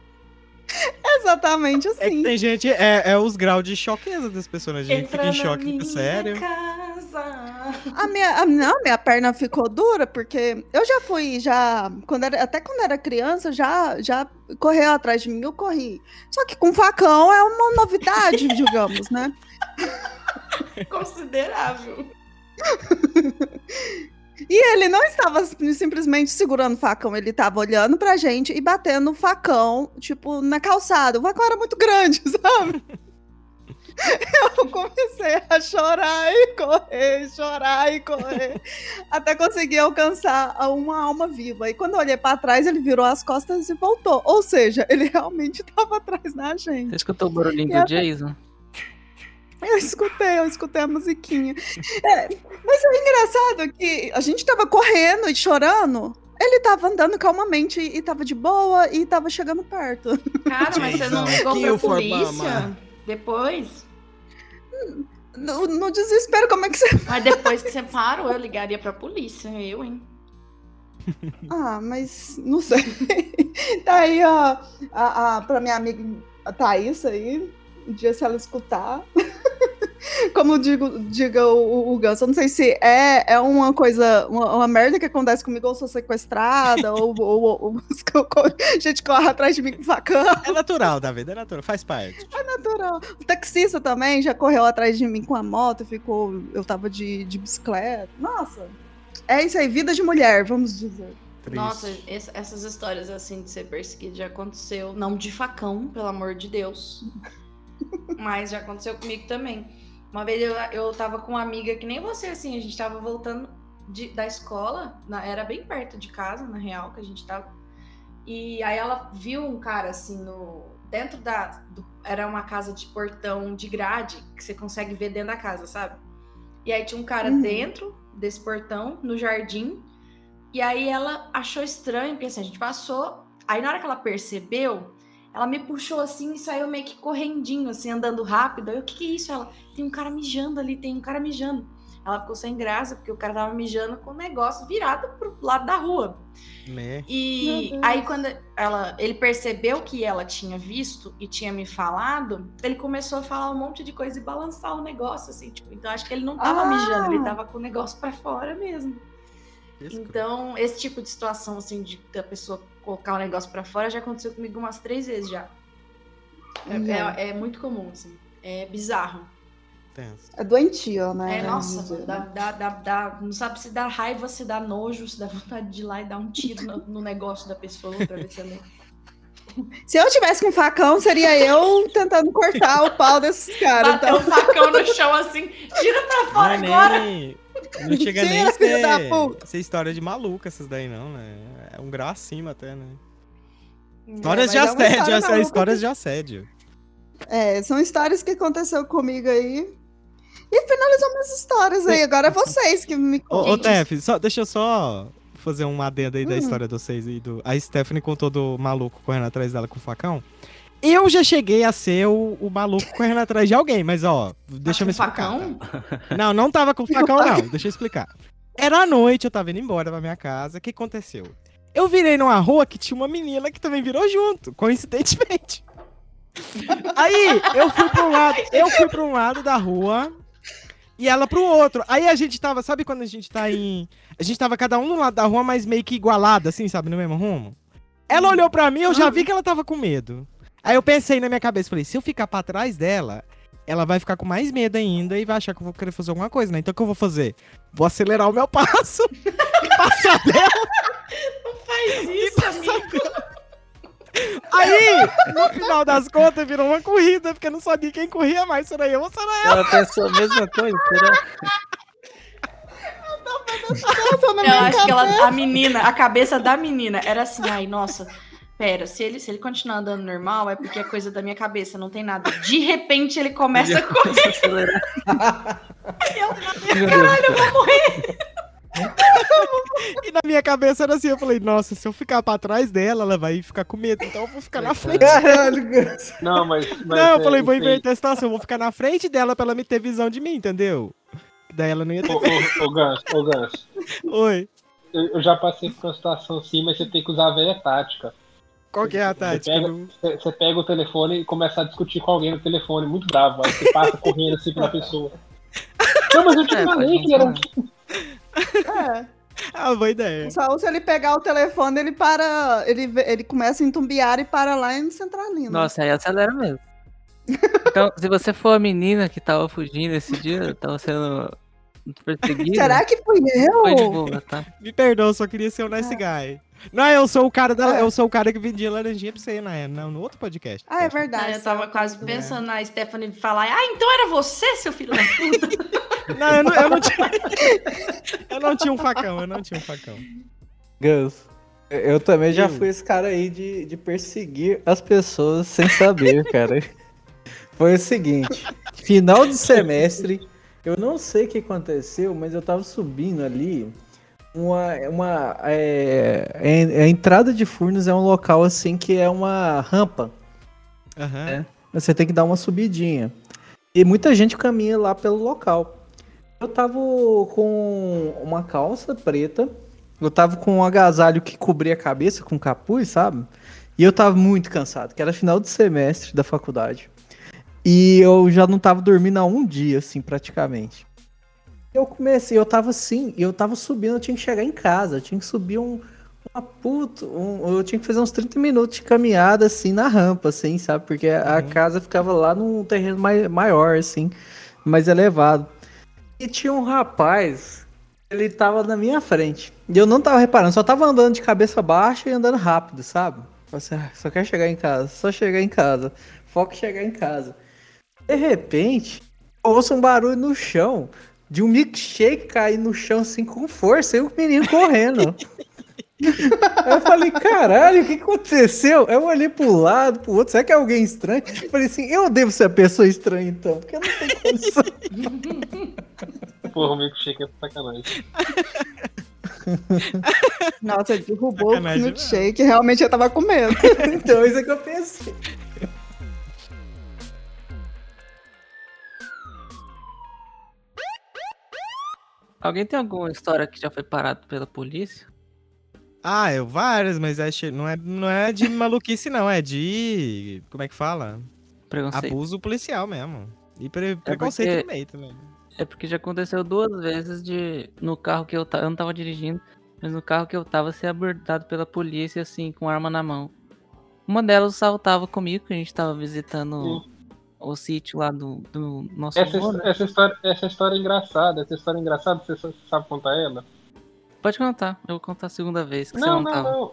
Exatamente É assim. tem gente, é, é os graus de choqueza das pessoas, né? A gente Entra fica em choque, minha sério. Casa. A minha, a, não, minha perna ficou dura, porque eu já fui, já, quando era, até quando era criança, já, já correu atrás de mim, eu corri. Só que com facão é uma novidade, digamos, né? Considerável. E ele não estava sim- simplesmente segurando o facão, ele estava olhando pra gente e batendo o facão, tipo, na calçada. O facão era muito grande, sabe? Eu comecei a chorar e correr, chorar e correr, até conseguir alcançar a uma alma viva. E quando eu olhei pra trás, ele virou as costas e voltou. Ou seja, ele realmente estava atrás da gente. Você escutou o barulhinho E a- do Jason? Eu escutei, eu escutei a musiquinha. É, mas é engraçado que a gente tava correndo e chorando. Ele tava andando calmamente e tava de boa e tava chegando perto. Cara, mas você não ligou pra polícia? Depois? No, no desespero, como é que você. Mas depois que você parou, eu ligaria pra polícia. Eu, hein? Ah, mas não sei. Tá aí, ó, a, a, pra minha amiga a Thaís aí. Um dia, se ela escutar. Como digo, diga o, o Ganso, eu não sei se é, é uma coisa, uma, uma merda que acontece comigo, ou sou sequestrada, ou, ou, ou, ou gente corre atrás de mim com facão. É natural, David, é natural, faz parte. natural. O taxista também já correu atrás de mim com a moto, ficou. Eu tava de, de bicicleta. Nossa. É isso aí, vida de mulher, vamos dizer. Triste. Nossa, ess- essas histórias assim de ser perseguido já aconteceu. Não de facão, pelo amor de Deus. Mas já aconteceu comigo também. Uma vez eu, eu tava com uma amiga que nem você, assim, a gente tava voltando de- da escola, na- era bem perto de casa, na real, que a gente tava. E aí ela viu um cara assim no. Dentro da. do- era uma casa de portão de grade que você consegue ver dentro da casa, sabe? E aí tinha um cara Uhum. dentro desse portão, no jardim. E aí ela achou estranho, porque assim, a gente passou. Aí na hora que ela percebeu, ela me puxou assim e saiu meio que correndinho, assim, andando rápido. Aí eu, o que, que é isso? Ela, tem um cara mijando ali, tem um cara mijando. Ela ficou sem graça, porque o cara tava mijando com o negócio virado pro lado da rua. Né? E aí, quando ela, ele percebeu que ela tinha visto e tinha me falado, ele começou a falar um monte de coisa e balançar o negócio, assim, tipo, então acho que ele não tava Ah! mijando, ele tava com o negócio pra fora mesmo. Então, esse tipo de situação, assim, de da pessoa colocar o negócio pra fora já aconteceu comigo umas três vezes já. É, Uhum. é- é muito comum, assim. É bizarro. É doentio, né? É, nossa, Vamos dizer. dá, dá, dá, dá- não sabe se dá raiva, se dá nojo, se dá vontade de ir lá e dar um tiro no, no negócio da pessoa pra ver se ela Se eu tivesse com facão, seria eu tentando cortar o pau desses caras. Bateu o Então, facão no chão assim, tira pra fora é agora. Não chega nem Tira, filho da ser, puta. ser história de maluca essas daí, não, né? É um grau acima até, né? Histórias de é assédio, história é histórias de assédio. É, são histórias que aconteceu comigo aí. E finalizou minhas histórias aí. Agora é vocês que me Ô, ô contam. Tef, só, deixa eu só fazer um adendo aí da Hum. história de vocês aí. Do... A Stephanie contou do maluco correndo atrás dela com o facão. Eu já cheguei a ser o, o maluco correndo atrás de alguém, mas ó, deixa eu me Com explicar. facão? tá? Não, não tava com facão, não. Deixa eu explicar. Era à noite, eu tava indo embora pra minha casa. O que aconteceu? Eu virei numa rua que tinha uma menina que também virou junto, coincidentemente. Aí, eu fui pra um lado, eu fui pra um lado da rua e ela pro outro. Aí a gente tava, sabe quando a gente tá em. A gente tava cada um no lado da rua, mas meio que igualado, assim, sabe, no mesmo rumo. Ela olhou pra mim, eu já vi que ela tava com medo. Aí eu pensei na minha cabeça, falei, se eu ficar pra trás dela, ela vai ficar com mais medo ainda e vai achar que eu vou querer fazer alguma coisa, né? Então o que eu vou fazer? Vou acelerar o meu passo e passar dela. Faz isso, amigo. Aí, no final das contas, virou uma corrida, porque eu não sabia quem corria mais, será eu ou será ela. Ela pensou a mesma coisa, será? Eu minha acho que ela, a menina, a cabeça da menina era assim, ai, nossa, pera, se ele, se ele continuar andando normal, é porque é coisa da minha cabeça, não tem nada. De repente ele começa a correr. Acelerar. Eu, caralho, eu vou morrer. E na minha cabeça era assim, eu falei, nossa, se eu ficar pra trás dela, ela vai ficar com medo, então eu vou ficar na frente. Caralho, Ganso. Não, mas. mas Não, eu é, falei, vou inverter a situação, eu vou ficar na frente dela pra ela me ter visão de mim, entendeu? Daí ela não ia ter. Ô, ô, ô Gans, ô Gans, Oi, eu, eu já passei por uma situação assim, mas você tem que usar a velha tática. Qual que é a Você tática? pega, Não- você- você pega o telefone e começa a discutir com alguém no telefone, muito bravo. Aí você passa correndo assim pra pessoa. Não, mas eu te É, falei que era. usar. É. Ah, boa ideia. Só se ele pegar o telefone, ele para. Ele, ele começa a entumbiar e para lá em Centralina. Nossa, aí acelera mesmo. Então, se você for a menina que tava fugindo esse dia, tava sendo perseguida, Será que fui foi de eu? boa, tá? Me perdoa, eu só queria ser o nice guy. Não, eu sou o cara da, É. eu sou o cara que vendia laranjinha pra você, né? Não, no outro podcast. Ah, é verdade. eu tava quase pensando na Stephanie falar, ah, então era você, seu filho da puta. Não, eu não, eu não tinha. eu não tinha um facão, eu não tinha um facão. Ganso. Eu também já Eu. fui esse cara aí de, de perseguir as pessoas sem saber, cara. Foi o seguinte, final de semestre, eu não sei o que aconteceu, mas eu tava subindo ali. Uma, uma é, é- a entrada de Furnas é um local assim que é uma rampa. Aham. É. Você tem que dar uma subidinha. E muita gente caminha lá pelo local. Eu tava com uma calça preta. Eu tava com um agasalho que cobria a cabeça com capuz, sabe? E eu tava muito cansado, que era final de semestre da faculdade. E eu já não tava dormindo há um dia, assim, praticamente. Eu comecei, eu tava assim, eu tava subindo, eu tinha que chegar em casa, eu tinha que subir um, uma puta, um- eu tinha que fazer uns 30 minutos de caminhada, assim, na rampa, assim, sabe? Porque a casa ficava lá num terreno mai, maior, assim, mais elevado. E tinha um rapaz, ele tava na minha frente. E eu não tava reparando, só tava andando de cabeça baixa e andando rápido, sabe? Falei assim, "Ah, só quer chegar em casa, só chegar em casa. Foco em chegar em casa. De repente, ouço um barulho no chão. De um milkshake cair no chão assim com força e o menino correndo. Aí eu falei, caralho, o que aconteceu? Aí eu olhei pro lado, pro outro, será que é alguém estranho? Eu falei assim, eu devo ser a pessoa estranha então, porque eu não tenho condição. Porra, o milkshake é sacanagem. Nossa, derrubou o Sacanagem, milkshake. Realmente eu tava com medo. Então, isso é que eu pensei. Alguém tem alguma história que já foi parado pela polícia? Ah, eu várias, mas acho, não, é, não é de maluquice, não. É de. Como é que fala? Preconceito. Abuso policial mesmo. E pre- preconceito porque- meio também. É porque já aconteceu duas vezes de no carro que eu tava, eu não tava dirigindo, mas no carro que eu tava ser abordado pela polícia assim com arma na mão. Uma delas saltava comigo, que a gente tava visitando Sim. O sítio lá do, do nosso Essa, avô, né? essa, história, essa história é engraçada. Essa história é engraçada, você sa- sabe contar ela? Pode contar, eu vou contar a segunda vez que Não, você não, não, tava. não.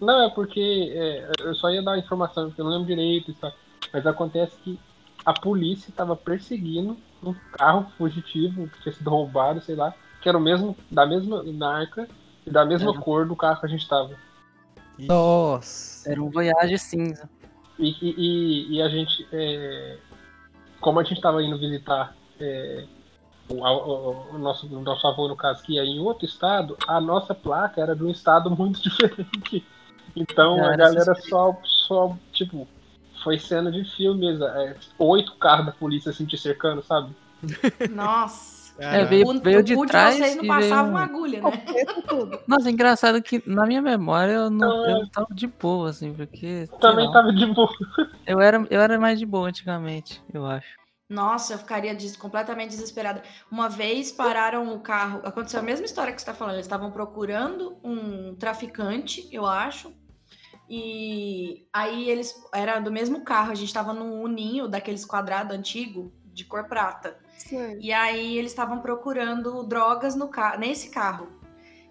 Não, é porque é, eu só ia dar a informação, porque eu não lembro direito. e tal. Mas acontece que a polícia estava perseguindo um carro fugitivo que tinha sido roubado, sei lá, que era o mesmo, da mesma marca e da mesma Uhum. cor do carro que a gente tava. Nossa. Era um Voyage cinza. E, e- e- e a gente, é, como a gente estava indo visitar é, o, o- o nosso, o nosso avô, no caso, que ia em outro estado, a nossa placa era de um estado muito diferente. Então a galera só, só, tipo, foi cena de filme mesmo. é, oito carros da polícia assim te cercando, sabe? Nossa. É, veio, o, veio o de cu trás vocês não e passava veio... uma agulha, né? Nossa, é engraçado que na minha memória eu não Ah. eu tava de boa, assim, porque. Também lá, tava de boa. eu, era, eu era mais de boa antigamente, eu acho. Nossa, eu ficaria des- completamente desesperada. Uma vez pararam o carro, aconteceu a mesma história que você está falando. Eles estavam procurando um traficante, eu acho. E aí eles era do mesmo carro. A gente estava num uninho daqueles quadrado antigo de cor prata. Sei. E aí eles estavam procurando drogas no ca nesse carro.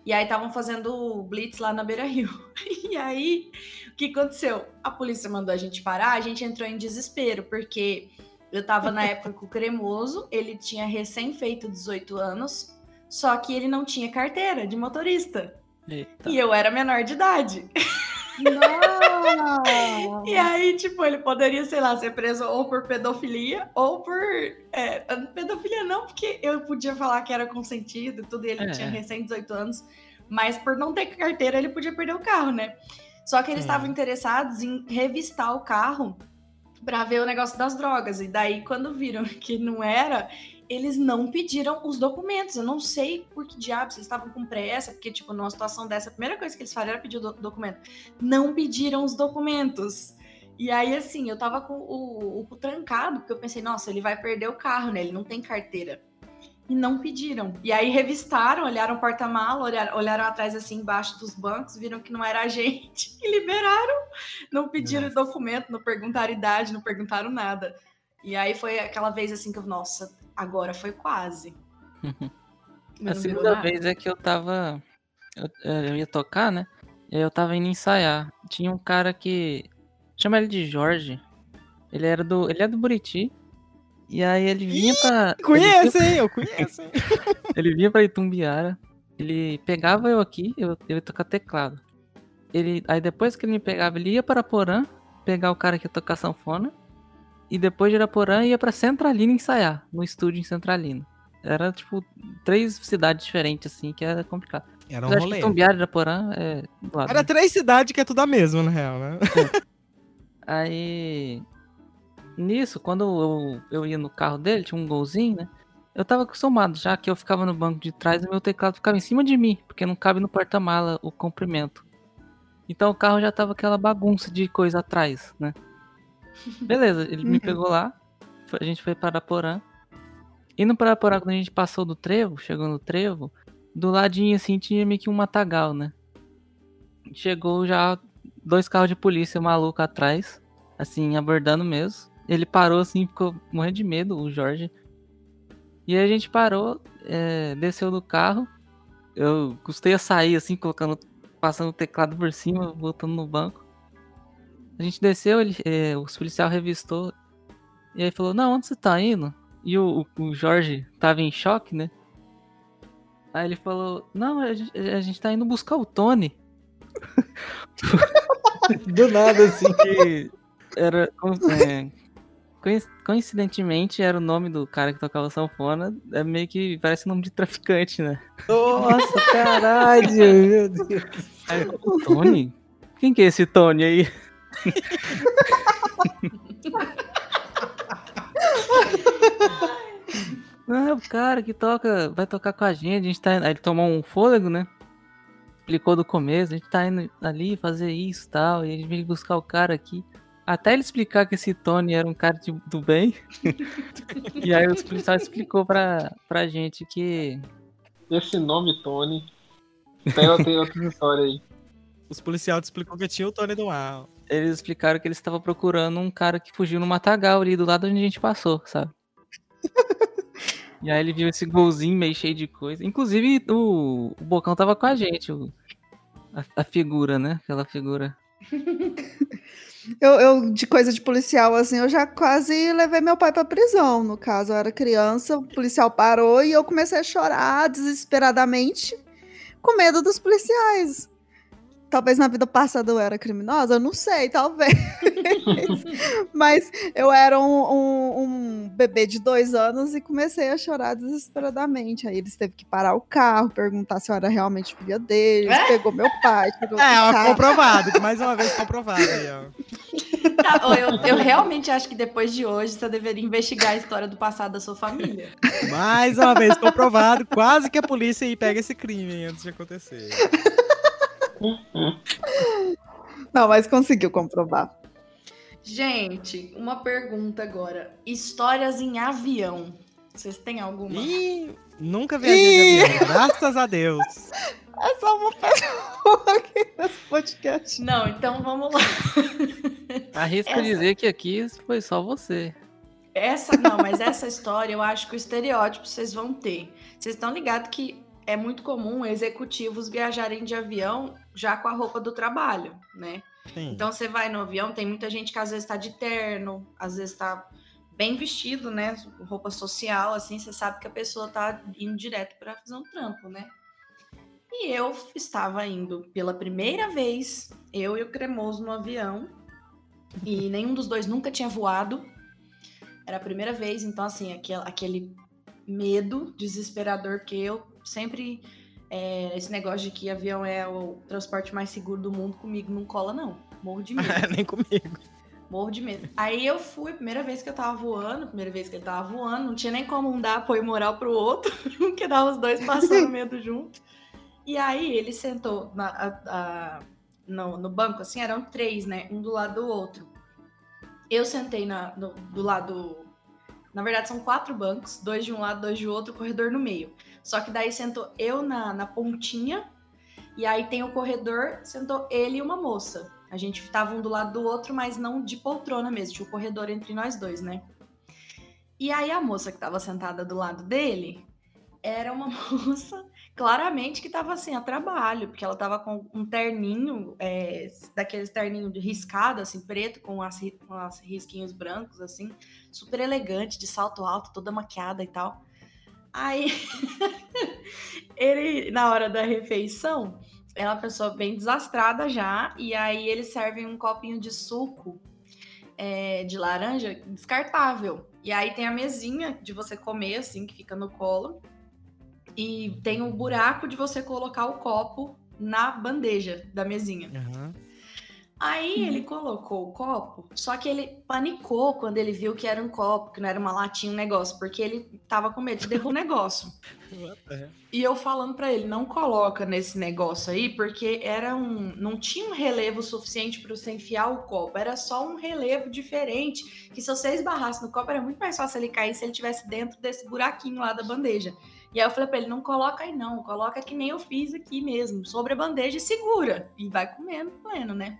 E aí estavam fazendo blitz lá na Beira Rio. E aí, o que aconteceu? A polícia mandou a gente parar, a gente entrou em desespero, porque eu tava na época com o cremoso, ele tinha recém feito 18 anos, só que ele não tinha carteira de motorista. Eita. E eu era menor de idade. Não! E aí, tipo, ele poderia, sei lá, ser preso ou por pedofilia ou por. É, pedofilia não, porque eu podia falar que era consentido e tudo, e ele É. tinha recém 18 anos, mas por não ter carteira, ele podia perder o carro, né? Só que eles estavam interessados em revistar o carro pra ver o negócio das drogas. E daí, quando viram que não era, eles não pediram os documentos. Eu não sei por que diabos eles estavam com pressa, porque, tipo, numa situação dessa, a primeira coisa que eles faziam era pedir o do- documento. Não pediram os documentos. E aí, assim, eu tava com o, o cu trancado, porque eu pensei, nossa, ele vai perder o carro, né? Ele não tem carteira. E não pediram. E aí revistaram, olharam o porta-mala, olharam, olharam atrás, assim, embaixo dos bancos, viram que não era a gente e liberaram. Não pediram documento, não perguntaram idade, não perguntaram nada. E aí foi aquela vez, assim, que eu, nossa, agora foi quase. A segunda vez é que eu tava. Eu, é, eu ia tocar, né? E aí eu tava indo ensaiar. Tinha um cara que. Chama ele de Jorge. Ele era do. Ele é do Buriti. E aí ele vinha pra. ele Conhece, hein? Eu conheço, hein? Ele vinha pra Itumbiara. Ele pegava eu aqui, eu, eu ia tocar teclado. Ele, aí depois que ele me pegava, ele ia para Porã, pegar o cara que ia tocar sanfona. E depois de Iraporã ia pra Centralina ensaiar, no estúdio em Centralina. Era tipo três cidades diferentes, assim, que era complicado. Era um Mas rolê. Itumbiara e Iraporã é lado. Era né? três cidades que é tudo a mesma, na real, né? Aí. Nisso, quando eu, eu ia no carro dele, tinha um golzinho, né? Eu tava acostumado, já que eu ficava no banco de trás e meu teclado ficava em cima de mim, porque não cabe no porta-mala o comprimento. Então o carro já tava aquela bagunça de coisa atrás, né? Beleza, ele me Uhum. pegou lá, a gente foi para Porã. Indo para Porã, quando a gente passou do trevo, chegou no trevo, do ladinho assim tinha meio que um matagal, né? Chegou já dois carros de polícia maluco atrás, assim, abordando mesmo. Ele parou assim, ficou morrendo de medo, o Jorge. E aí a gente parou, é, desceu do carro. Eu custei a sair, assim, colocando, passando o teclado por cima, voltando no banco. A gente desceu, ele, é, o policial revistou. E aí falou, não, onde você tá indo? E o, o, o Jorge tava em choque, né? Aí ele falou, não, a gente, a gente tá indo buscar o Tony. Do nada, assim. que era é, coinc- coincidentemente era o nome do cara que tocava sanfona, é meio que parece nome de traficante, né? Nossa, caralho, meu Deus. Aí, eu, "O Tony? Quem que é esse Tony aí? Ah, o cara que toca, vai tocar com a gente, a gente tá indo. Aí ele tomou um fôlego, né? Explicou do começo, a gente tá indo ali fazer isso e tal, e a gente veio buscar o cara aqui. Até ele explicar que esse Tony era um cara de- do bem. e aí o policial explicou pra, pra gente que. Esse nome, Tony. Tem, tem outras histórias aí. Os policiais explicou que tinha o Tony do Mal. Eles explicaram que eles estavam procurando um cara que fugiu no matagal ali do lado onde a gente passou, sabe? e aí ele viu esse golzinho meio cheio de coisa. Inclusive o, o Bocão tava com a gente, o- a, a figura, né? Aquela figura. Eu, eu, de coisa de policial, assim, eu já quase levei meu pai pra prisão. No caso, eu era criança, o policial parou e eu comecei a chorar desesperadamente, com medo dos policiais. Talvez na vida passada eu era criminosa, eu não sei, talvez. Mas eu era um, um, um bebê de dois anos e comecei a chorar desesperadamente. Aí eles teve que parar o carro, perguntar se eu era realmente filha deles, É? pegou meu pai, tirou É, ó, comprovado. Mais uma vez comprovado aí, ó. Tá, eu, eu realmente acho que depois de hoje você deveria investigar a história do passado da sua família. Mais uma vez comprovado. Quase que a polícia aí pega esse crime antes de acontecer. Não, mas conseguiu comprovar. Gente, uma pergunta agora. Histórias em avião. Vocês têm alguma? Ih, nunca viajei de avião, graças a Deus. É só uma pessoa aqui nesse podcast. Não, então vamos lá. Arrisco Essa- dizer que aqui foi só você. Essa, não, mas essa história eu acho que o estereótipo vocês vão ter. Vocês estão ligados que é muito comum executivos viajarem de avião já com a roupa do trabalho, né? Sim. Então você vai no avião, tem muita gente que às vezes tá de terno, às vezes tá bem vestido, né? Roupa social, assim, você sabe que a pessoa tá indo direto para fazer um trampo, né? E eu estava indo pela primeira vez, eu e o Cremoso no avião, e nenhum dos dois nunca tinha voado. Era a primeira vez, então, assim, aquele, aquele medo desesperador, porque eu sempre. É, esse negócio de que avião é o transporte mais seguro do mundo, comigo não cola, não. Morro de medo. Nem comigo. Morro de medo. Aí eu fui, primeira vez que eu tava voando, primeira vez que ele tava voando, não tinha nem como um dar apoio moral pro outro, porque dava os dois passando medo junto. E aí ele sentou na- a- a- no, no banco, assim, eram três, né? Um do lado do outro. Eu sentei na, no- do lado. Na verdade, são quatro bancos, dois de um lado, dois de outro, corredor no meio. Só que daí sentou eu na, na pontinha, e aí tem o corredor, sentou ele e uma moça. A gente tava um do lado do outro, mas não de poltrona mesmo, tinha o corredor entre nós dois, né? E aí a moça que tava sentada do lado dele era uma moça, claramente que tava assim, a trabalho, porque ela tava com um terninho, é, daqueles terninho riscado, assim, preto, com as, com as risquinhos brancos, assim, super elegante, de salto alto, toda maquiada e tal. Aí, ele, na hora da refeição, é uma pessoa bem desastrada já, e aí eles servem um copinho de suco é, de laranja descartável. E aí tem a mesinha de você comer, assim, que fica no colo. E tem um buraco de você colocar o copo na bandeja da mesinha. Aham. Aí ele colocou o copo, só que ele panicou quando ele viu que era um copo, que não era uma latinha, um negócio, porque ele tava com medo de derrubar o negócio. E eu falando pra ele, não coloca nesse negócio aí, porque era um, não tinha um relevo suficiente pra você enfiar o copo, era só um relevo diferente, que se você esbarrasse no copo era muito mais fácil ele cair se ele tivesse dentro desse buraquinho lá da bandeja. E aí eu falei pra ele, não coloca aí não, coloca que nem eu fiz aqui mesmo, sobre a bandeja e segura, e vai comendo pleno, né?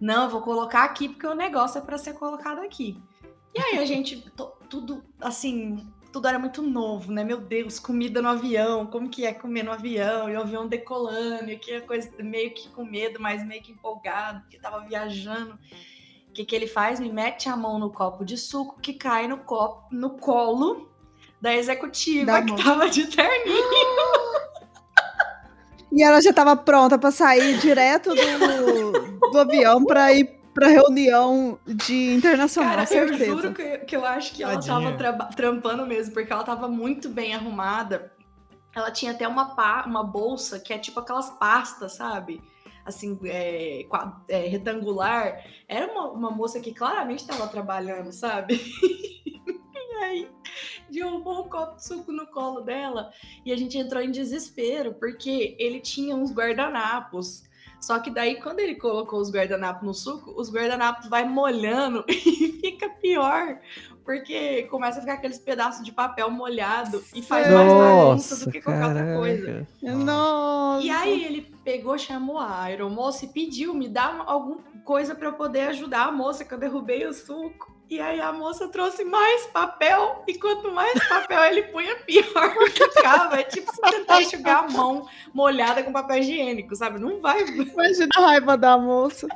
Não, eu vou colocar aqui porque o negócio é pra ser colocado aqui. E aí a gente, tudo assim, tudo era muito novo, né? Meu Deus, comida no avião, como que é comer no avião? E o avião decolando, e aqui a coisa meio que com medo, mas meio que empolgado, porque tava viajando. O que, que ele faz? Me mete a mão no copo de suco que cai no copo, no colo da executiva Da que moça. tava de terninho. E ela já tava pronta pra sair direto do, do avião pra ir pra reunião de internacional, Cara, eu certeza. juro que, que eu acho que ela Tadinha. tava traba- trampando mesmo, porque ela tava muito bem arrumada. Ela tinha até uma, pa- uma bolsa que é tipo aquelas pastas, sabe? Assim, é, é, retangular. Era uma, uma moça que claramente estava trabalhando, sabe? e aí, derrubou um copo de suco no colo dela e a gente entrou em desespero, porque ele tinha uns guardanapos. Só que daí, quando ele colocou os guardanapos no suco, os guardanapos vai molhando e fica pior. Porque começa a ficar aqueles pedaços de papel molhado e faz mais bagunça do Nossa, que qualquer outra coisa. caraca. Nossa. E aí ele pegou, chamou a aeromoça e pediu, me dá uma- alguma coisa para eu poder ajudar a moça que eu derrubei o suco. E aí a moça trouxe mais papel e quanto mais papel ele punha, pior ficava. É tipo você tentar enxugar a mão molhada com papel higiênico, sabe? Não vai. Imagina a raiva da moça.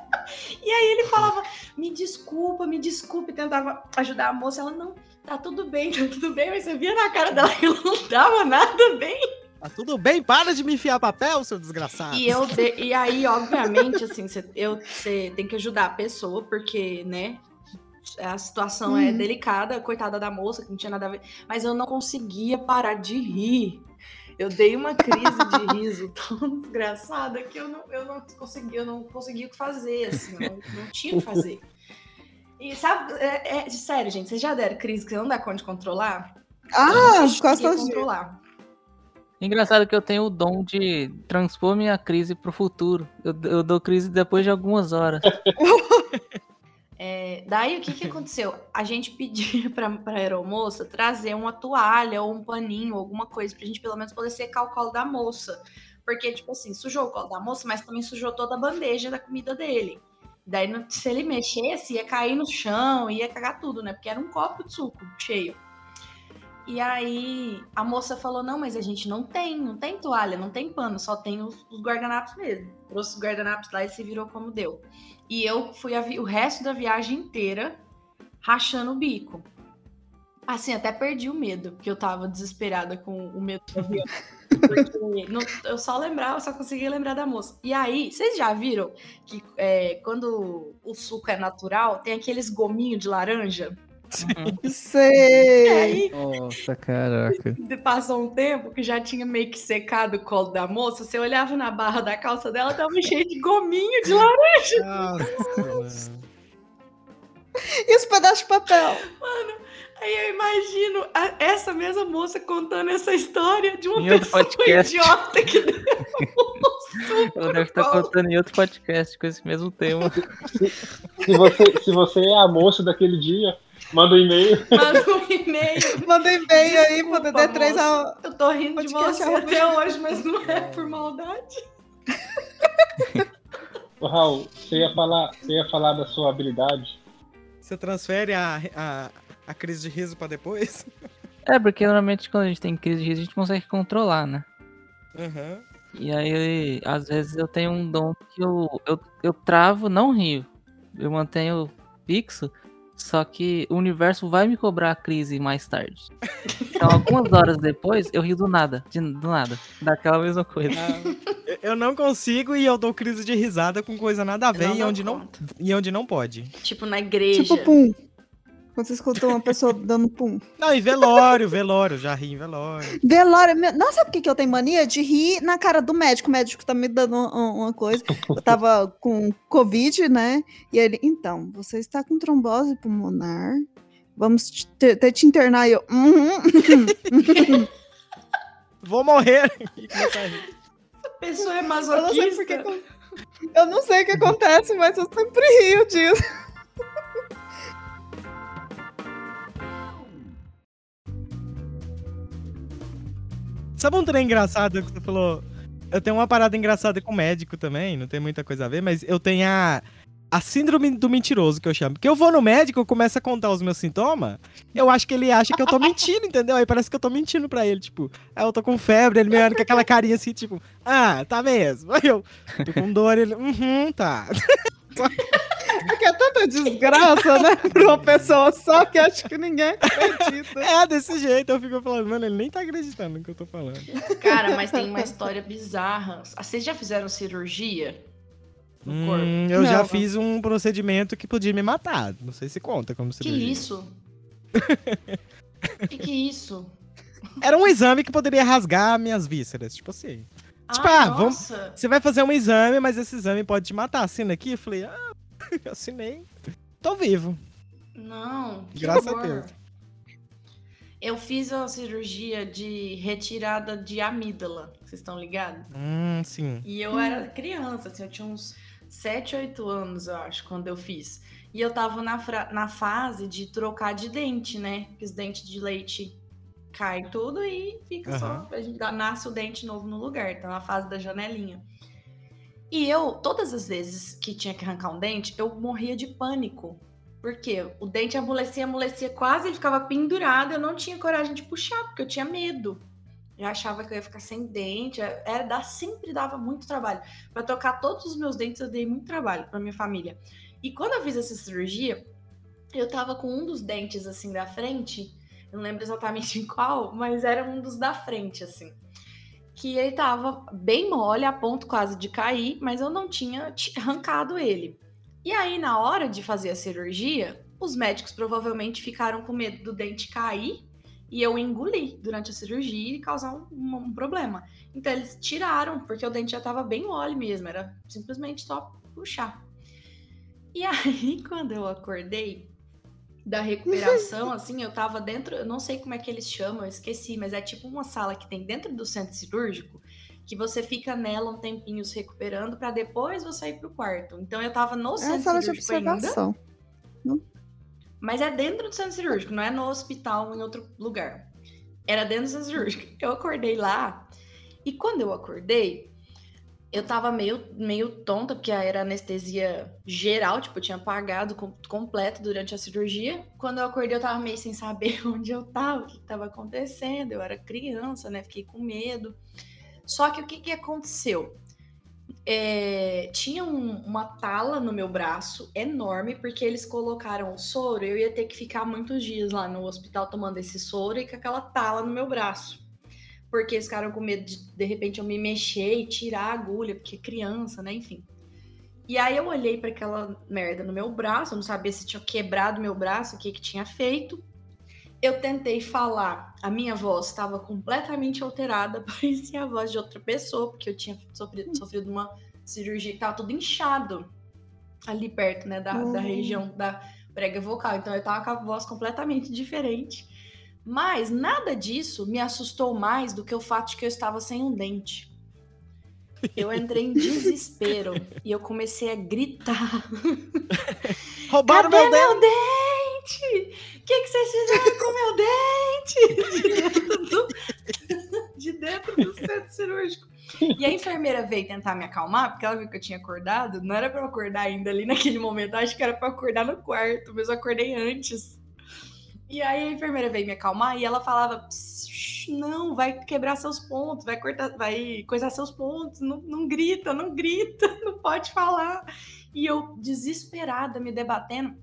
E aí ele falava, me desculpa, me desculpe, tentava ajudar a moça. Ela, não, tá tudo bem, tá tudo bem. Mas você via na cara dela que ela não tava nada bem. Tá tudo bem? Para de me enfiar papel, seu desgraçado. E, eu de- e aí, obviamente, assim, você tem que ajudar a pessoa, porque, né, a situação é Uhum. delicada, coitada da moça, que não tinha nada a ver. Mas eu não conseguia parar de rir. Eu dei uma crise de riso tão desgraçada que eu não, eu não conseguia, eu não conseguia o que fazer, assim, eu não, não tinha o que fazer. E sabe, é, é- sério, gente, vocês já deram crise que você não dá conta de controlar? Ah, quase controlar. Engraçado que eu tenho o dom de transpor minha crise pro futuro. Eu, eu dou crise depois de algumas horas. É, daí o que, que aconteceu? A gente pedia pra, pra aeromoça trazer uma toalha ou um paninho, alguma coisa, pra gente pelo menos poder secar o colo da moça. Porque, tipo assim, sujou o colo da moça, mas também sujou toda a bandeja da comida dele. Daí, se ele mexesse, ia cair no chão, ia cagar tudo, né? Porque era um copo de suco cheio. E aí a moça falou: não, mas a gente não tem, não tem toalha, não tem pano, só tem os, os guardanapos mesmo. Trouxe os guardanapos lá e se virou como deu. E eu fui o resto da viagem inteira rachando o bico. Assim, até perdi o medo, porque eu tava desesperada com o medo do avião. Não- eu só lembrava, só conseguia lembrar da moça. E aí, vocês já viram que é, quando o suco é natural, tem aqueles gominhos de laranja? Uhum. E Sei. aí, Nossa, caraca. de- passou um tempo que já tinha meio que secado o colo da moça, você olhava na barra da calça dela, tava cheio de gominho de laranja. Nossa, mano. E os pedaços de papel? Aí eu imagino a- essa mesma moça contando essa história de uma outro pessoa podcast. idiota que deu um Eu no devo estar contando em outro podcast com esse mesmo tema. Se você, se você é a moça daquele dia, manda um e-mail. Manda um e-mail. Manda e-mail aí pro DD3 moça. ao- Eu tô rindo de você até hoje, mas não é por maldade. Ô, Raul, você ia falar, você ia falar da sua habilidade. Você transfere a, a, a crise de riso pra depois? É, porque normalmente quando a gente tem crise de riso, a gente consegue controlar, né? Aham. E aí, às vezes eu tenho um dom que eu, eu, eu travo, não rio. Eu mantenho fixo, só que o universo vai me cobrar a crise mais tarde. Então, algumas horas depois, eu rio do nada, de- do nada, daquela mesma coisa. Ah, eu- não consigo e eu dou crise de risada com coisa nada a ver não e onde não, e onde não pode. Tipo na igreja. Tipo pum. Quando você escutou uma pessoa dando pum. Não, e velório, velório, já ri em velório. Velório. meu- Nossa, sabe por que eu tenho mania de rir na cara do médico? O médico tá me dando um- um- uma coisa. Eu tava com Covid, né? E ele, então, você está com trombose pulmonar. Vamos te- ter te internar. E eu, uhum. Vou morrer. E começa a rir. A pessoa é Eu não sei masoquista. porque. que eu- Eu não sei o que acontece, mas eu sempre rio disso. Sabe um trem engraçado que você falou? Eu tenho uma parada engraçada com médico também, não tem muita coisa a ver, mas eu tenho a, a síndrome do mentiroso que eu chamo. Porque eu vou no médico, eu começo a contar os meus sintomas, eu acho que ele acha que eu tô mentindo, entendeu? Aí parece que eu tô mentindo pra ele, tipo, ah, eu tô com febre, ele me olha com aquela carinha assim, tipo, ah, tá mesmo. Aí eu tô com dor, ele, uhum, tá. Porque é tanta desgraça, né? Pra uma pessoa só que acho que ninguém acredita. É, desse jeito, eu fico falando, mano, ele nem tá acreditando no que eu tô falando. Cara, mas tem uma história bizarra. Ah, Vocês já fizeram cirurgia no corpo? Hum, eu Não, já não. fiz um procedimento que podia me matar. Não sei se conta como Que cirurgia. isso? que que é isso? Era um exame que poderia rasgar minhas vísceras, tipo assim. Tipo, ah, ah, vamos-. Você vai fazer um exame, mas esse exame pode te matar. Assina aqui? Eu falei, ah, assinei. Tô vivo. Não, Graças a horror. Deus. Eu fiz uma cirurgia de retirada de amígdala, vocês estão ligados? Hum, sim. E eu era criança, assim, eu tinha uns 7, 8 anos, eu acho, quando eu fiz. E eu tava na, na fase de trocar de dente, né? Porque os dentes de leite caem tudo e fica só. A gente dá- nasce o dente novo no lugar, tá na fase da janelinha. E eu, todas as vezes que tinha que arrancar um dente, eu morria de pânico. Porque o dente amolecia, amolecia quase, ele ficava pendurado, eu não tinha coragem de puxar, porque eu tinha medo. Eu achava que eu ia ficar sem dente, era, dá, sempre dava muito trabalho. Pra trocar todos os meus dentes, eu dei muito trabalho pra minha família. E quando eu fiz essa cirurgia, eu tava com um dos dentes assim da frente, eu não lembro exatamente em qual, mas era um dos da frente, assim. Que ele tava bem mole, a ponto quase de cair, mas eu não tinha ti- arrancado ele. E aí, na hora de fazer a cirurgia, os médicos provavelmente ficaram com medo do dente cair e eu engolir durante a cirurgia e causar um, um- um problema. Então, eles tiraram, porque o dente já tava bem mole mesmo, era simplesmente só puxar. E aí, quando eu acordei da recuperação, assim, eu tava dentro, eu não sei como é que eles chamam, eu esqueci, mas é tipo uma sala que tem dentro do centro cirúrgico, que você fica nela um tempinho se recuperando pra depois você ir pro quarto. Então eu tava no É centro sala de cirúrgico ainda, observação. mas é dentro do centro cirúrgico, não é no hospital ou em outro lugar. Era dentro do centro cirúrgico. Eu acordei lá, e quando eu acordei, eu tava meio, meio tonta, porque era anestesia geral, tipo, eu tinha apagado com- completo durante a cirurgia. Quando eu acordei, eu tava meio sem saber onde eu tava, o que que tava acontecendo. Eu era criança, né? Fiquei com medo. Só que o que, que aconteceu? É, tinha um- uma tala no meu braço enorme, porque eles colocaram o soro. Eu ia ter que ficar muitos dias lá no hospital tomando esse soro e com aquela tala no meu braço. Porque eles ficaram com medo de, de repente, eu me mexer e tirar a agulha, porque criança, né? Enfim. E aí eu olhei para aquela merda no meu braço, eu não sabia se tinha quebrado meu braço, o que que tinha feito. Eu tentei falar, a minha voz estava completamente alterada, parecia a voz de outra pessoa, porque eu tinha sofrido, sofrido uma cirurgia que tava tudo inchado ali perto, né, da, da Uhum. região da prega vocal. Então eu tava com a voz completamente diferente. Mas nada disso me assustou mais do que o fato de que eu estava sem um dente. Eu entrei em desespero e eu comecei a gritar. Roubaram Cadê meu meu dente? O que, que vocês fizeram com meu dente? De dentro do, de dentro do centro cirúrgico. E a enfermeira veio tentar me acalmar, porque ela viu que eu tinha acordado. Não era pra eu acordar ainda ali naquele momento, acho que era eu acordar no quarto, mas eu acordei antes. E aí a enfermeira veio me acalmar e ela falava: "Psst, não, vai quebrar seus pontos, vai cortar, vai coisar seus pontos, não, não grita, não grita, não pode falar. E eu, desesperada, me debatendo.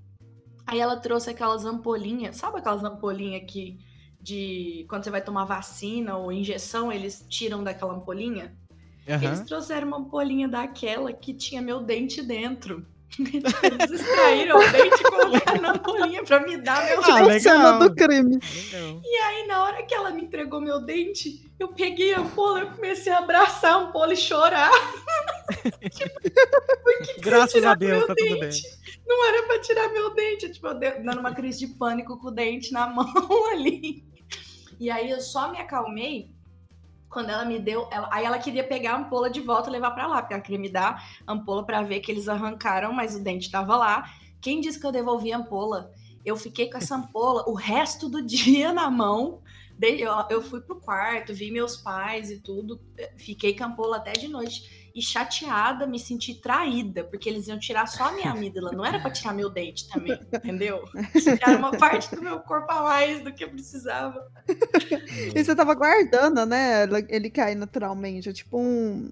Aí ela trouxe aquelas ampolinhas, sabe aquelas ampolinhas que de quando você vai tomar vacina ou injeção, eles tiram daquela ampolinha? Eles Aham. trouxeram uma ampolinha daquela que tinha meu dente dentro. Eles extraíram o dente e colocaram na ampolinha pra me dar meu Ah, dente. Cena do crime. Legal. E aí, na hora que ela me entregou meu dente, eu peguei a ampola, eu comecei a abraçar a ampola e chorar. Graças a tirar Deus, meu tá tudo bem. dente. Não era pra tirar meu dente. Tipo, eu dei- dando uma crise de pânico com o dente na mão ali. E aí eu só me acalmei quando ela me deu. ela- aí ela queria pegar a ampola de volta e levar pra lá, porque ela queria me dar a ampola pra ver que eles arrancaram, mas o dente tava lá. Quem disse que eu devolvi a ampola? Eu fiquei com essa ampola o resto do dia na mão. Eu, eu fui pro quarto, vi meus pais e tudo. Fiquei com a ampola até de noite. E chateada, me senti traída, porque eles iam tirar só a minha amígdala, não era pra tirar meu dente também, entendeu? Tiraram uma parte do meu corpo a mais do que eu precisava. E você tava guardando, né? Ele cair naturalmente. É tipo um.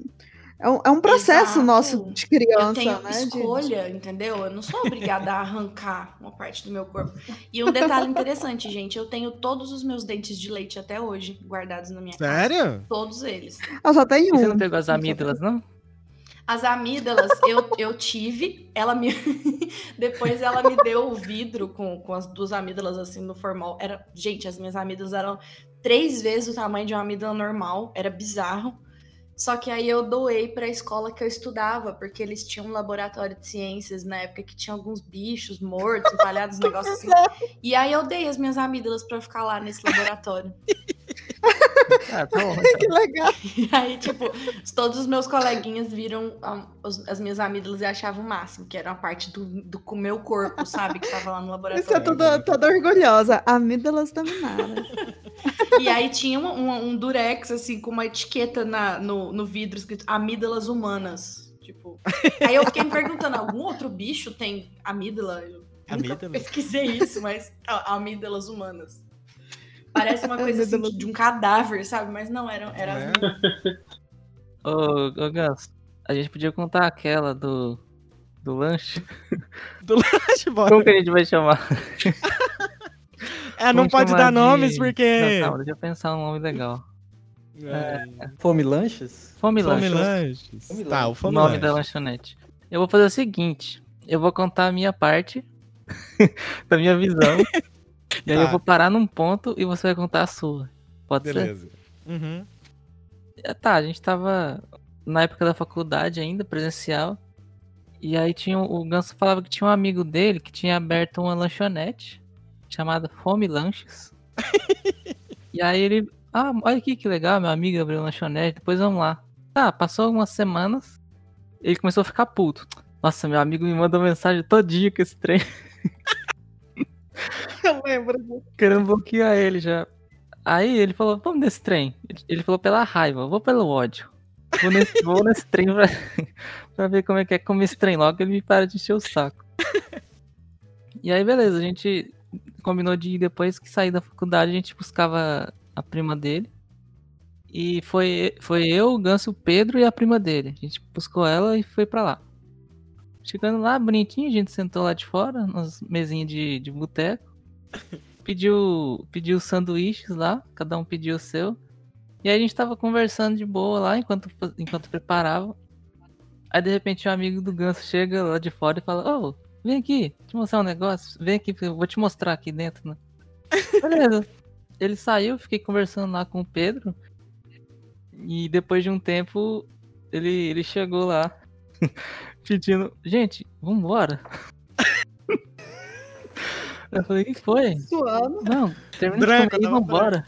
É um, é um processo Exato. nosso de criança, eu tenho né? de- escolha, entendeu? Eu não sou obrigada a arrancar uma parte do meu corpo. E um detalhe interessante, gente, eu tenho todos os meus dentes de leite até hoje guardados na minha casa. Sério? Todos eles. Ah, só tem E Você um. não pegou as amígdalas, não? As amígdalas eu, eu tive, ela me. Depois ela me deu o vidro com, com as duas amígdalas assim no formal. Era... Gente, as minhas amígdalas eram três vezes o tamanho de uma amígdala normal, era bizarro. Só que aí eu doei para a escola que eu estudava, porque eles tinham um laboratório de ciências na época que tinha alguns bichos mortos, empalhados, um negócio assim. E aí eu dei as minhas amígdalas para ficar lá nesse laboratório. Ah, tá. Que legal. E aí, tipo, todos os meus coleguinhas viram ah, as minhas amígdalas e achavam o máximo, que era uma parte do, do meu corpo, sabe? Que tava lá no Você é laboratório. toda, toda orgulhosa. Amígdalas dominadas. E aí tinha um, um- um durex, assim, com uma etiqueta na, no, no vidro escrito amígdalas humanas. Tipo. Aí eu fiquei me perguntando: algum outro bicho tem amígdala? Eu pesquisei isso, mas amígdalas humanas. Parece uma coisa assim, de um cadáver, sabe? Mas não, era, era É. Ô, ô Gans, a gente podia contar aquela do, do lanche. Bora. Como que a gente vai chamar? É, não Vamos pode dar de- nomes porque. Não, calma, deixa eu pensar um nome legal. Fome lanches? Fome, Fome lanche. lanches. Fome Tá, o O fome nome lanche. da lanchonete. Eu vou fazer o seguinte. Eu vou contar a minha parte da minha visão. E aí Tá. eu vou parar num ponto e você vai contar a sua. Pode ser? Beleza. Uhum. É, Tá, a gente tava na época da faculdade ainda, presencial. E aí tinha o Ganso falava que tinha um amigo dele que tinha aberto uma lanchonete chamada Fome Lanches. e aí ele, ah, olha aqui que legal, meu amigo abriu uma lanchonete, depois vamos lá. Tá, passou algumas semanas, ele começou a ficar puto. Nossa, meu amigo me mandou mensagem todo dia com esse trem, Eu lembro querendo bloquear ele já. Aí ele falou, vamos nesse trem. Ele falou pela raiva, vou pelo ódio. Vou nesse, vou nesse trem pra, pra ver como é que é comer esse trem logo, ele me para de encher o saco. E aí, beleza, a gente combinou de ir depois que sair da faculdade, a gente buscava a prima dele. E foi, foi eu, o Ganso, o Pedro e a prima dele. A gente buscou ela e foi pra lá. Chegando lá, bonitinho, a gente sentou lá de fora, nas mesinhas de, de boteco. Pediu, pediu sanduíches lá, cada um pediu o seu. E aí a gente tava conversando de boa lá enquanto, enquanto preparava. Aí de repente um amigo do Ganso chega lá de fora e fala, ô, vem aqui, te mostrar um negócio. Vem aqui, eu vou te mostrar aqui dentro, né? Beleza. Ele saiu, fiquei conversando lá com o Pedro. E depois de um tempo, ele, ele chegou lá pedindo, gente, vambora. Eu falei, o que foi? Suando. Não, termina Branca, de comer e vambora.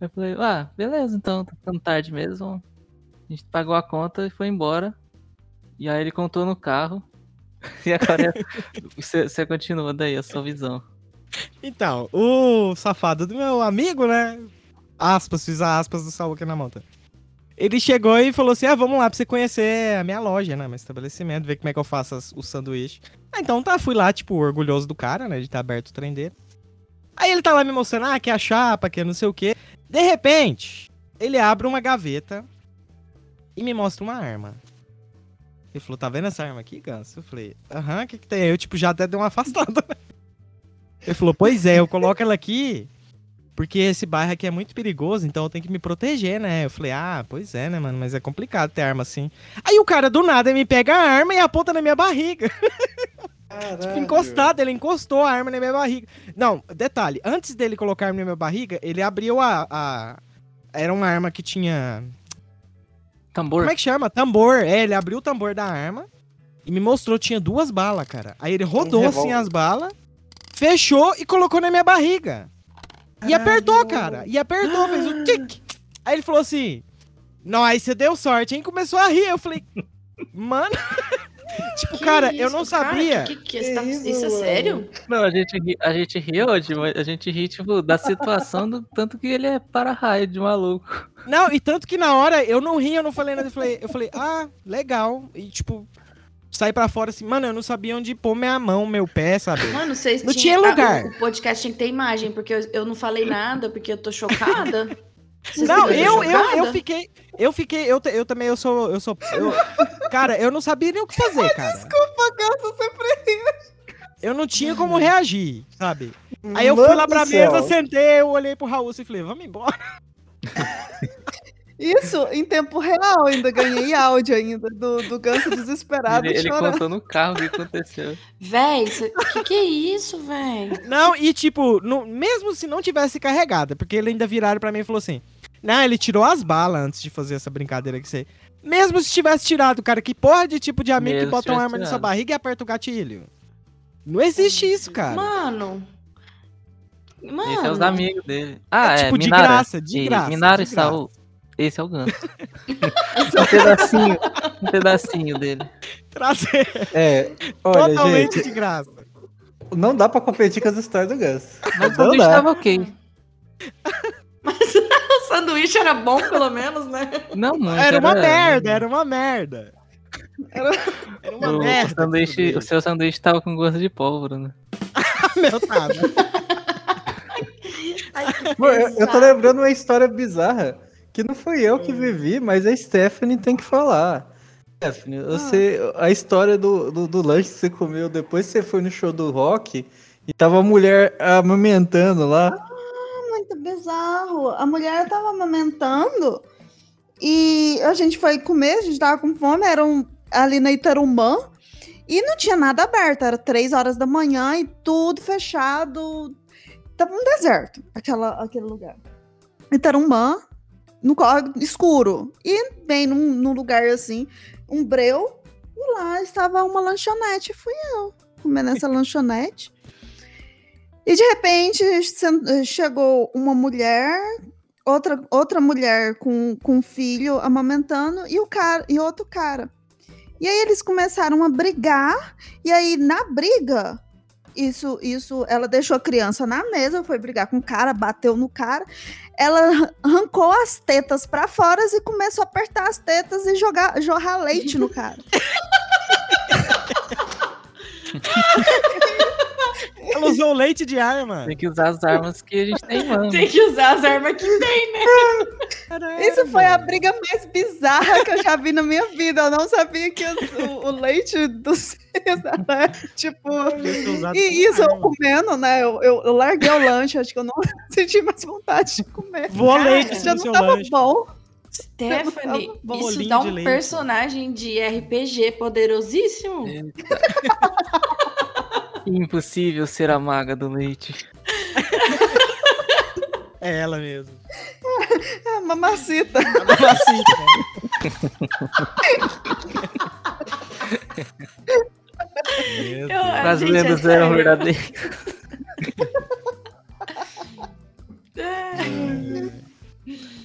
Eu falei, ah, beleza, então, tá ficando tarde mesmo. A gente pagou a conta e foi embora. E aí ele contou no carro. E agora você, você continua daí a sua visão. Então, o safado do meu amigo, né? Aspas, fiz a aspas do Saul aqui na monta. Ele chegou e falou assim: Ah, vamos lá pra você conhecer a minha loja, né? Meu estabelecimento, ver como é que eu faço o sanduíche. Ah, então tá, fui lá, tipo, orgulhoso do cara, né? De estar aberto o trem dele. Aí ele tá lá me mostrando, ah, que é a chapa, que é não sei o quê. De repente, ele abre uma gaveta e me mostra uma arma. Ele falou, tá vendo essa arma aqui, Ganso? Eu falei, aham, o que que tem? Eu, tipo, já até dei uma afastada, né? Ele falou, pois é, eu coloco ela aqui porque esse bairro aqui é muito perigoso, então eu tenho que me proteger, né? Eu falei, ah, pois é, né, mano, mas é complicado ter arma assim. Aí o cara do nada me pega a arma e aponta na minha barriga. Tipo, encostado, ele encostou a arma na minha barriga. Não, detalhe, antes dele colocar a arma na minha barriga, ele abriu a. a- Era uma arma que tinha. Tambor. Como é que chama? Tambor. É, ele abriu o tambor da arma e me mostrou, tinha duas balas, cara. Aí ele rodou assim as balas, fechou e colocou na minha barriga. E apertou, cara. E apertou, fez o tic. Aí ele falou assim: aí você deu sorte, hein? Começou a rir. Eu falei, mano. tipo, Que cara, eu isso, não cara? sabia. Que, que, que, você tá- isso, isso é sério? Não, a gente, ri, a gente ri hoje, mas a gente ri, tipo, da situação do tanto que ele é para-raio de maluco. Não, e tanto que na hora eu não ri, eu não falei nada. Eu falei, eu falei ah, legal. E tipo, saí pra fora assim, mano, eu não sabia onde pôr minha mão, meu pé, sabe? Mano, vocês Não tinham- tinha ah, lugar. O, o podcast tinha que ter imagem, porque eu, eu não falei nada, porque eu tô chocada. Vocês Não, eu, eu, eu fiquei. Eu fiquei. Eu, te- eu também, eu sou. Eu sou. eu- cara, eu não sabia nem o que fazer, cara. Desculpa, Ganso, sempre Eu não tinha como reagir, sabe? Aí eu fui Mano lá pra do céu. mesa, sentei, eu olhei pro Raul e falei, vamos embora. Isso, em tempo real, ainda ganhei áudio ainda do, do Ganso desesperado Ele, ele contou no carro o que aconteceu. Véi, cê- que que é isso, véi? Não, e tipo, no- mesmo se não tivesse carregada, porque ele ainda viraram pra mim e falou assim: Não, ele tirou as balas antes de fazer essa brincadeira que você. Mesmo se tivesse tirado, cara, que porra de tipo de amigo Mesmo que bota uma arma na sua tirado. barriga e aperta o gatilho? Não existe isso, cara. Mano. Mano. Esse é os amigos dele. Ah, é, tipo, de Minara. graça, de E graça, Minara de e Saul. Esse é o Ganso. um pedacinho, um pedacinho dele. Trazer É, olha, totalmente gente, de graça. não dá pra competir com as histórias do Gus. Mas o Não sanduíche tava ok. Mas o sanduíche era bom, pelo menos, né? Não muito. Era uma merda, era uma merda. Era, uma O, o merda. sanduíche, o seu sanduíche tava com gosto de pólvora, né? Meu tava. Ai, que Pô, eu, eu tô lembrando uma história bizarra que não fui eu Hum. que vivi, mas a Stephanie tem que falar. Stephanie, você, a história do, do, do lanche que você comeu depois que você foi no show do rock e tava a mulher amamentando lá. Muito bizarro. A mulher tava amamentando e a gente foi comer, a gente tava com fome, era um, ali na Itarumã. E não tinha nada aberto, era três horas da manhã e tudo fechado. Tava um deserto, aquela, aquele lugar. Itarumã, no córrego escuro. E bem num, num lugar assim, um breu. E lá estava uma lanchonete. Fui eu comendo essa lanchonete. E de repente chegou uma mulher, outra, outra mulher com, com um filho amamentando e, o cara, e outro cara. E aí eles começaram a brigar. E aí, na briga, isso, isso, ela deixou a criança na mesa, foi brigar com o cara, bateu no cara. Ela arrancou as tetas pra fora e começou a apertar as tetas e jogar, jorrar leite no cara. Ela usou leite de arma. Tem que usar as armas que a gente tem em mão. Tem que usar as armas que tem, né? Caralho, Isso foi a briga mais bizarra que eu já vi na minha vida. Eu não sabia que os- o, o leite dos era tipo. Podia ser usado E isso eu comendo, né? Eu, eu, eu larguei o lanche, acho que eu não senti mais vontade de comer. Cara, leite Já não tava lanche. bom. Stephanie, isso dá de um leite. personagem de RPG poderosíssimo. Impossível ser a maga do leite. É ela mesmo. É, mamacita. A mamacita? Meu Eu- Deus. a As gente, é lendas eram sério. verdadeiras.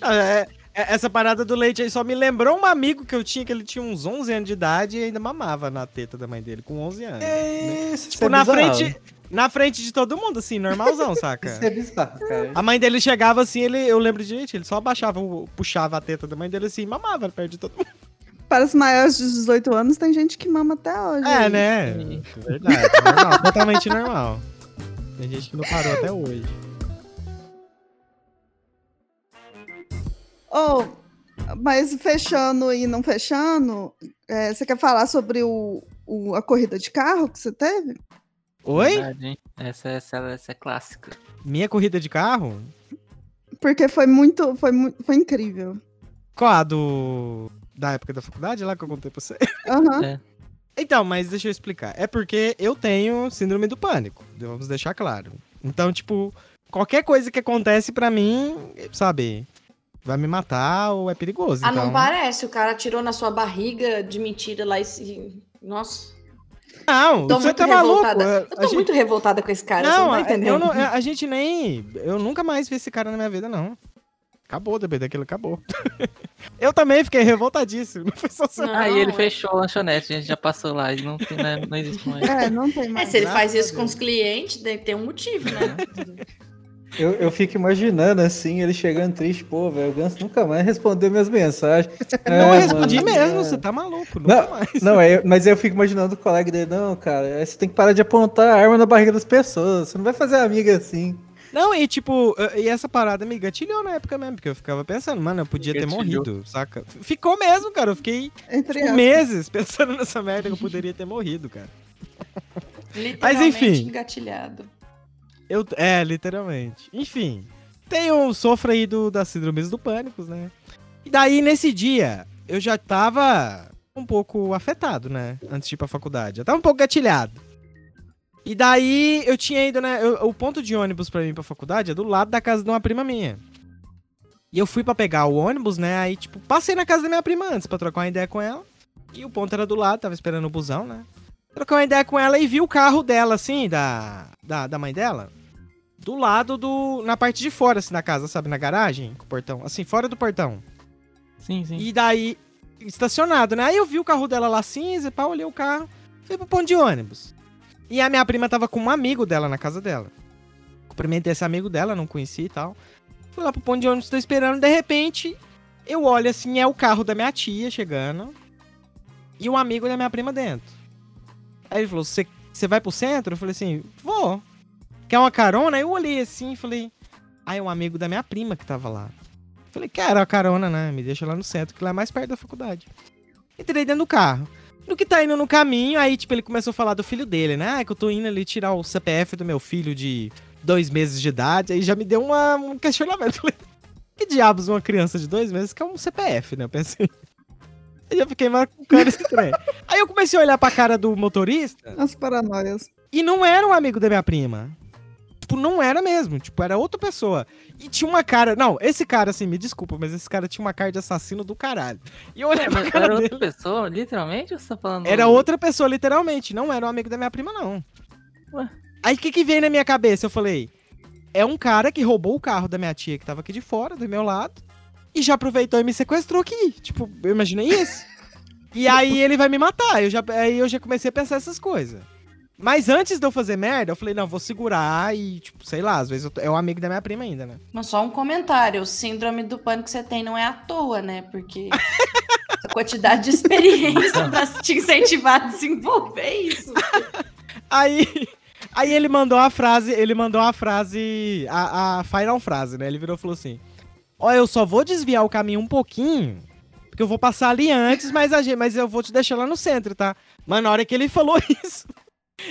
É- é- essa parada do leite aí só me lembrou um amigo que eu tinha, que ele tinha uns 11 anos de idade e ainda mamava na teta da mãe dele, com 11 anos. né? Isso Tipo, é na bizarro. frente, na frente de todo mundo, assim, normalzão, saca? Isso é bizarro, cara. A mãe dele chegava assim, ele, eu lembro de gente, ele só abaixava, puxava a teta da mãe dele assim e mamava perto de todo mundo. Para os maiores de 18 anos, tem gente que mama até hoje. É, né? Sim. Verdade, normal, totalmente normal. Tem gente que não parou até hoje. Oh, mas fechando e não fechando, é, você quer falar sobre o, o- a corrida de carro que você teve? Oi? Verdade? Essa, essa, essa é clássica. Minha corrida de carro? Porque foi muito, foi, foi incrível. Qual a do. Da época da faculdade lá que eu contei pra você? Aham. Então, mas deixa eu explicar. É porque eu tenho síndrome do pânico. Vamos deixar claro. Então, tipo, qualquer coisa que acontece pra mim, sabe, vai me matar ou é perigoso. Ah, então... não parece. O cara atirou na sua barriga de mentira lá e se. Nossa. Não, Tô você tá maluco. revoltada. A- Eu tô gente- muito revoltada com esse cara, não, você não tá a- entendendo. eu não- a gente nem. Eu nunca mais vi esse cara na minha vida, não. Acabou, depois daquilo, acabou. eu também fiquei revoltadíssimo. Não foi só. Não, Aí ele é- fechou a lanchonete, a gente já passou lá e não, tem, né, não existe mais. É, não tem É, mais. se ele faz isso com os clientes, deve ter um motivo, né? Eu, eu fico imaginando assim, ele chegando triste, pô, velho, o Ganso nunca mais respondeu minhas mensagens. Não É, respondi mano, mesmo, é. você tá maluco. Nunca Não, mais. não é, mas eu fico imaginando o colega dele, não, cara, aí você tem que parar de apontar a arma na barriga das pessoas, você não vai fazer amiga assim. Não, e tipo, e essa parada me gatilhou na época mesmo, porque eu ficava pensando, mano, eu podia ter morrido, saca? Ficou mesmo, cara. Eu fiquei Entre tipo, meses pensando nessa merda que eu poderia ter morrido, cara. Literalmente enfim. engatilhado. Eu, é, literalmente. Enfim, tenho sofro aí do, das síndromes do pânico, né? E daí, nesse dia, eu já tava um pouco afetado, né? Antes de ir pra faculdade. Eu tava um pouco gatilhado. E daí, eu tinha ido, né? eu- o ponto de ônibus pra mim pra faculdade é do lado da casa de uma prima minha. E eu fui pra pegar o ônibus, né? Aí, tipo, passei na casa da minha prima antes pra trocar uma ideia com ela. E o ponto era do lado, tava esperando o busão, né? Troquei uma ideia com ela e vi o carro dela, assim, da, da, da mãe dela do lado do. Na parte de fora, assim, da casa, sabe? Na garagem, com o portão. Assim, fora do portão. Sim, sim. E daí, estacionado, né? Aí eu vi o carro dela lá cinza, pá, olhei o carro, fui pro ponto de ônibus. E a minha prima tava com um amigo dela na casa dela. Cumprimentei esse amigo dela, não conheci e tal. Fui lá pro ponto de ônibus, tô esperando, de repente, eu olho assim, é o carro da minha tia chegando. E um amigo da minha prima dentro. Aí ele falou: Você vai pro centro? Eu falei assim: Vou. Quer uma carona? Aí eu olhei assim e falei: Ah, é um amigo da minha prima que tava lá. Falei, quero a carona, né? Me deixa lá no centro, que lá é mais perto da faculdade. Entrei dentro do carro. No que tá indo no caminho, aí, tipo, ele começou a falar do filho dele, né? Ah, que eu tô indo ali tirar o CPF do meu filho de dois meses de idade, aí já me deu uma, um questionamento. Falei, que diabos uma criança de dois meses que é um CPF, né? Eu pensei. Aí eu fiquei marcando esse trem. Aí eu comecei a olhar pra cara do motorista As paranoias. e não era um amigo da minha prima. Tipo, não era mesmo. Tipo, era outra pessoa. E tinha uma cara. Não, esse cara, assim, me desculpa, mas esse cara tinha uma cara de assassino do caralho. E eu olhei pra Mas cara era dele. outra pessoa, literalmente? Ou você tá falando. Era outra pessoa, literalmente. Não era um amigo da minha prima, não. Ué? Aí o que, que veio na minha cabeça? Eu falei: é um cara que roubou o carro da minha tia que tava aqui de fora, do meu lado, e já aproveitou e me sequestrou aqui. Tipo, eu imaginei isso. e aí ele vai me matar. Eu já, aí eu já comecei a pensar essas coisas. Mas antes de eu fazer merda, eu falei: não, vou segurar e, tipo, sei lá, às vezes eu tô- é um amigo da minha prima ainda, né? Mas só um comentário, o síndrome do pânico que você tem não é à toa, né? Porque a quantidade de experiência pra te incentivar a desenvolver isso. Aí, aí ele mandou a frase, ele mandou a frase, a, a final frase, né? Ele virou e falou assim: Ó, eu só vou desviar o caminho um pouquinho, porque eu vou passar ali antes, mas, a mas eu vou te deixar lá no centro, tá? Mas na hora que ele falou isso,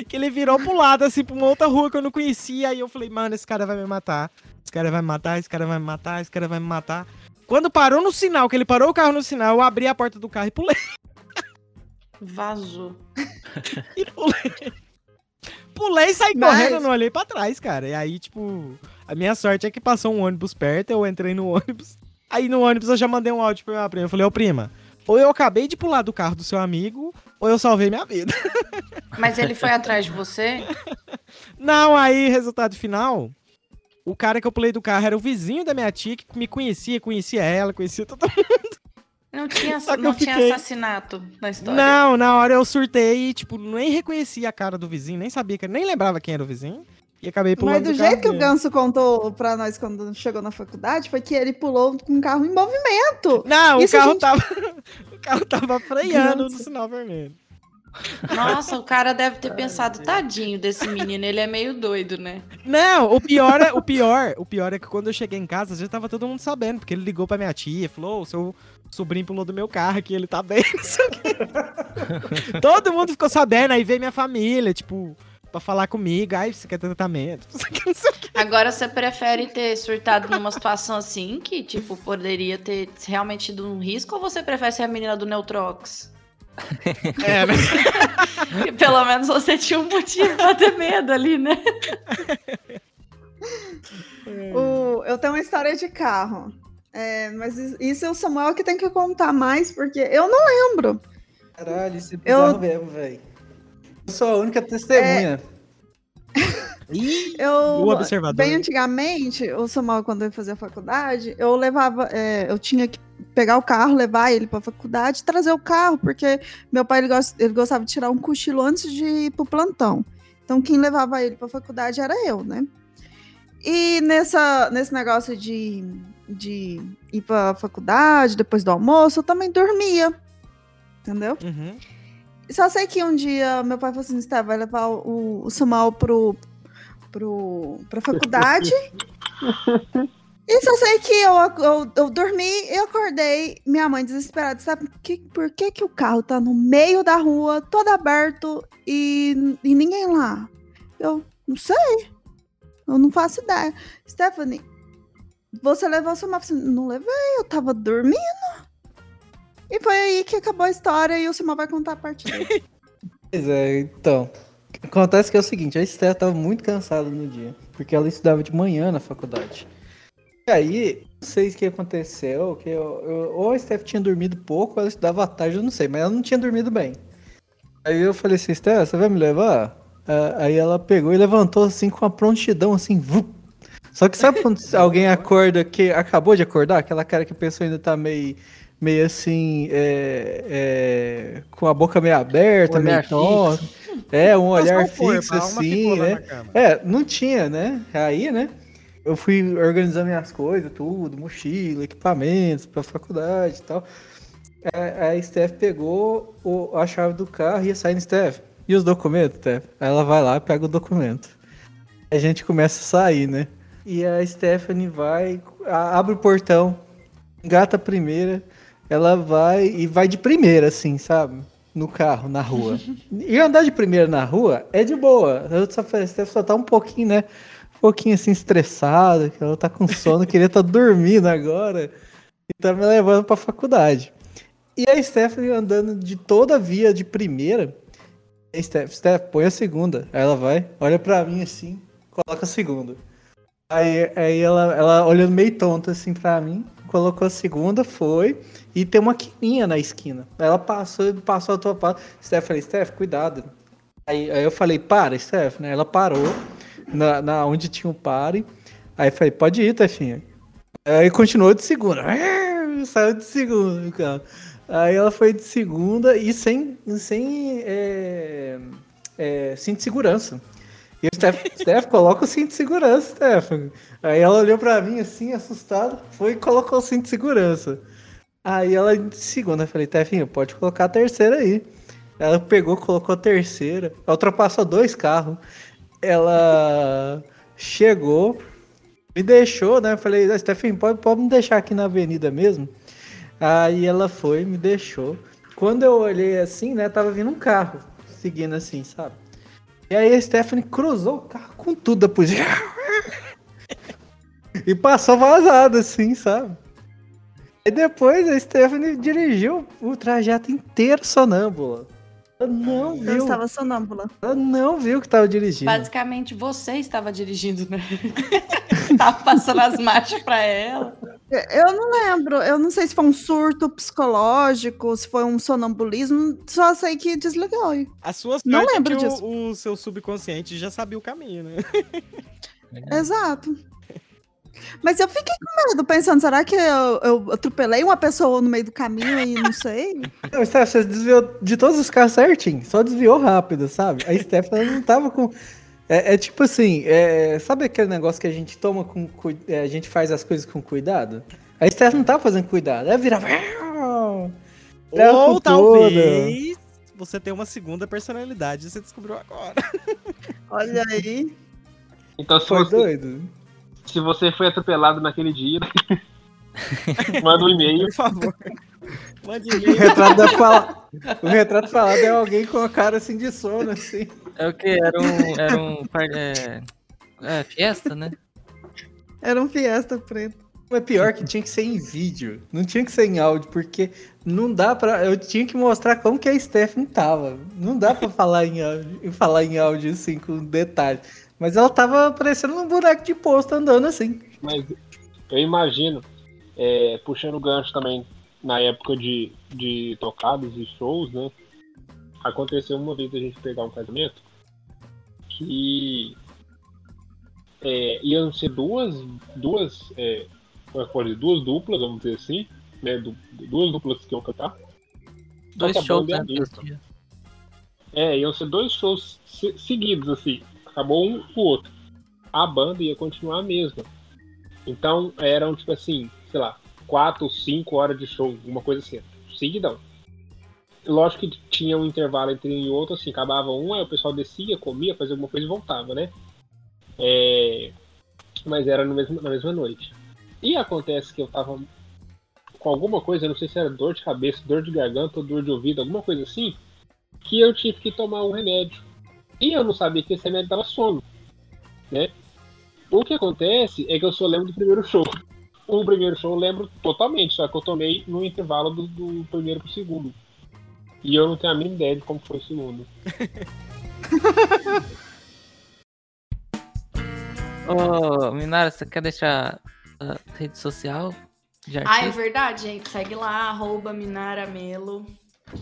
que ele virou pro lado, assim, pra uma outra rua que eu não conhecia, aí eu falei, mano, esse cara vai me matar. Esse cara vai me matar, esse cara vai me matar, esse cara vai me matar. Quando parou no sinal, que ele parou o carro no sinal, eu abri a porta do carro e pulei. Vazou. E pulei. Pulei e saí Mas- correndo, não olhei pra trás, cara. E aí, tipo, a minha sorte é que passou um ônibus perto, eu entrei no ônibus. Aí no ônibus eu já mandei um áudio pra minha prima. Eu falei, ô prima, ou eu acabei de pular do carro do seu amigo, ou eu salvei minha vida. Mas ele foi atrás de você? Não, aí, resultado final, o cara que eu pulei do carro era o vizinho da minha tia, que me conhecia, conhecia ela, conhecia todo mundo. Não tinha, Só que não eu tinha fiquei- assassinato na história. Não, na hora eu surtei e, tipo, nem reconhecia a cara do vizinho, nem sabia, nem lembrava quem era o vizinho. E acabei pulando Mas do carro jeito que o. Ganso contou pra nós quando chegou na faculdade, foi que ele pulou com o carro em movimento. Não, Isso o carro gente- tava. o carro tava freando no Nossa. sinal vermelho. Nossa, o cara deve ter pensado, tadinho desse menino, ele é meio doido, né? Não, o pior é o pior, o pior é que quando eu cheguei em casa, já tava todo mundo sabendo, porque ele ligou pra minha tia, falou: "Ô, seu sobrinho pulou do meu carro aqui, ele tá bem, não sei o quê. Todo mundo ficou sabendo, aí veio minha família, tipo, pra falar comigo, ai, você quer tratamento? Não sei o que, não sei o quê. Agora você prefere ter surtado numa situação assim, que, tipo, poderia ter realmente tido um risco, ou você prefere ser a menina do Neutrox? É, né? Pelo menos você tinha um motivo pra ter medo ali, né? O- eu tenho uma história de carro. É, mas is- isso é o Samuel que tem que contar mais, porque eu não lembro. Caralho, isso é Eu- bizarro mesmo, velho. Eu sou a única testemunha. Ih, Eu, O observador. bem antigamente, o Samuel, quando ele fazia faculdade, eu levava, é, eu tinha que pegar o carro, levar ele pra faculdade, trazer o carro, porque meu pai ele, gos- ele gostava de tirar um cochilo antes de ir pro plantão. Então, quem levava ele pra faculdade era eu, né? E nessa, nesse negócio de, de ir pra faculdade, depois do almoço, eu também dormia. Entendeu? uhum. Só sei que um dia meu pai falou assim: Steph, vai levar o, o Samuel pro, pro, pra faculdade. e só sei que eu, eu, eu dormi e acordei, minha mãe desesperada, sabe que, por que, que o carro tá no meio da rua, todo aberto e, e ninguém lá? Eu não sei. Eu não faço ideia. Stephanie, você levou o Samuel? Eu falei, Não levei, eu tava dormindo. E foi aí que acabou a história e o Samuel vai contar a parte dele. Pois é, então. Acontece que é o seguinte, a Esther tava muito cansada no dia, porque ela estudava de manhã na faculdade. E aí, não sei o que aconteceu, que eu, eu- ou a Steph tinha dormido pouco, ou ela estudava à tarde, eu não sei, mas ela não tinha dormido bem. Aí eu falei assim, Steph, você vai me levar? Ah, aí ela pegou e levantou assim com uma prontidão, assim, vup. Só que sabe quando alguém acorda que acabou de acordar? Aquela cara que a pessoa ainda tá meio, meio assim, é, é, com a boca meio aberta, Olhar meio tonta. É, um olhar Mas fixo assim, né? É, não tinha, né? Aí, né? Eu fui organizar minhas coisas, tudo, mochila, equipamentos pra faculdade e tal. A, a Steph pegou o- a chave do carro e ia sair no Steph. E os documentos, Steph? Aí ela vai lá, pega o documento. A gente começa a sair, né? E a Stephanie vai, a- abre o portão, engata a primeira, ela vai e vai de primeira, assim, sabe? No carro, na rua. E andar de primeira na rua é de boa. Eu só Steph só tá um pouquinho, né? um pouquinho assim estressada, que ela tá com sono, queria estar tá dormindo agora. E tá me levando pra faculdade. E a Stephanie andando de toda a via de primeira. Steph, Steph, põe a segunda. Aí ela vai, olha pra mim assim, coloca a segunda. Aí, aí ela, ela olhando meio tonta assim pra mim, colocou a segunda, foi, e tem uma quininha na esquina. Ela passou, passou a tua parte. Steph, falei, Steph, cuidado. Aí, aí eu falei, para, Steph, né? Ela parou na, na onde tinha o pare. Aí eu falei, pode ir, Tefinha. Aí continuou de segunda. Saiu de segunda, cara. Aí ela foi de segunda e sem, sem é, é, cinto de segurança. E o Steph, Steph, coloca o cinto de segurança, Steph. Aí ela olhou pra mim assim, assustada, foi e colocou o cinto de segurança. Aí ela segunda, eu falei, Tefinho, pode colocar a terceira aí. Ela pegou, colocou a terceira, ultrapassou dois carros. Ela chegou, me deixou, né? Falei, ah, Stephanie, pode, pode me deixar aqui na avenida mesmo? Aí ela foi, me deixou. Quando eu olhei assim, né, tava vindo um carro seguindo assim, sabe? E aí a Stephanie cruzou o carro com tudo depois. e passou vazado assim, sabe? E depois a Stephanie dirigiu o trajeto inteiro sonâmbula. Ela não viu. Eu estava sonâmbula. Ela não viu que estava dirigindo. Basicamente, você estava dirigindo, né? tava passando as marchas para ela. Eu não lembro. Eu não sei se foi um surto psicológico, se foi um sonambulismo. Só sei que desligou. A sua não é lembro que disso. O, o seu subconsciente já sabia o caminho, né? Exato. Mas eu fiquei com medo, pensando, será que eu, eu atropelei uma pessoa no meio do caminho e não sei? Não, Steph, você desviou de todos os carros certinho, só desviou rápido, sabe? A Steph não tava com. É, é tipo assim, é, sabe aquele negócio que a gente toma com. É, a gente faz as coisas com cuidado? A Steph não tava fazendo cuidado, ela virava. Ou talvez você tenha uma segunda personalidade, você descobriu agora. Olha aí. Então, se Foi você, doido? Se você foi atropelado naquele dia, manda um e-mail. Por favor. Mande O e-mail. retrato, da fala... o retrato falado é alguém com a cara assim de sono, assim. É o que? Era um. Era um. É, é, fiesta, né? Era um Fiesta preto. Mas pior que tinha que ser em vídeo, não tinha que ser em áudio, porque não dá pra. Eu tinha que mostrar como que a Stephanie tava. Não dá pra falar em áudio, falar em áudio assim com detalhe. Mas ela tava parecendo um boneco de posto andando assim. Mas eu imagino, é, puxando o gancho também na época de, de tocadas e shows, né? Aconteceu uma vez a gente pegar um casamento que é, iam ser duas, duas, é, é pode dizer? duas duplas, vamos dizer assim, né? Du- duas duplas que iam cantar. Dois shows é né. É, iam ser dois shows se- seguidos, assim. Acabou um pro outro. A banda ia continuar a mesma. Então eram, tipo assim, sei lá, quatro, cinco horas de show, uma coisa assim. Seguidão. Lógico que tinha um intervalo entre um e outro, assim, acabava um, aí o pessoal descia, comia, fazia alguma coisa e voltava, né? É, Mas era no mesmo, na mesma noite. E acontece que eu tava com alguma coisa, não sei se era dor de cabeça, dor de garganta ou dor de ouvido, alguma coisa assim, que eu tive que tomar um remédio. E eu não sabia que esse remédio dava sono, né? O que acontece é que eu só lembro do primeiro show. O primeiro show eu lembro totalmente, só que eu tomei no intervalo do, do primeiro pro segundo. E eu não tenho a mínima ideia de como foi o segundo. Ô, Minara, você quer deixar a rede social Ah, é verdade, gente. Segue lá, arroba Minaramelo.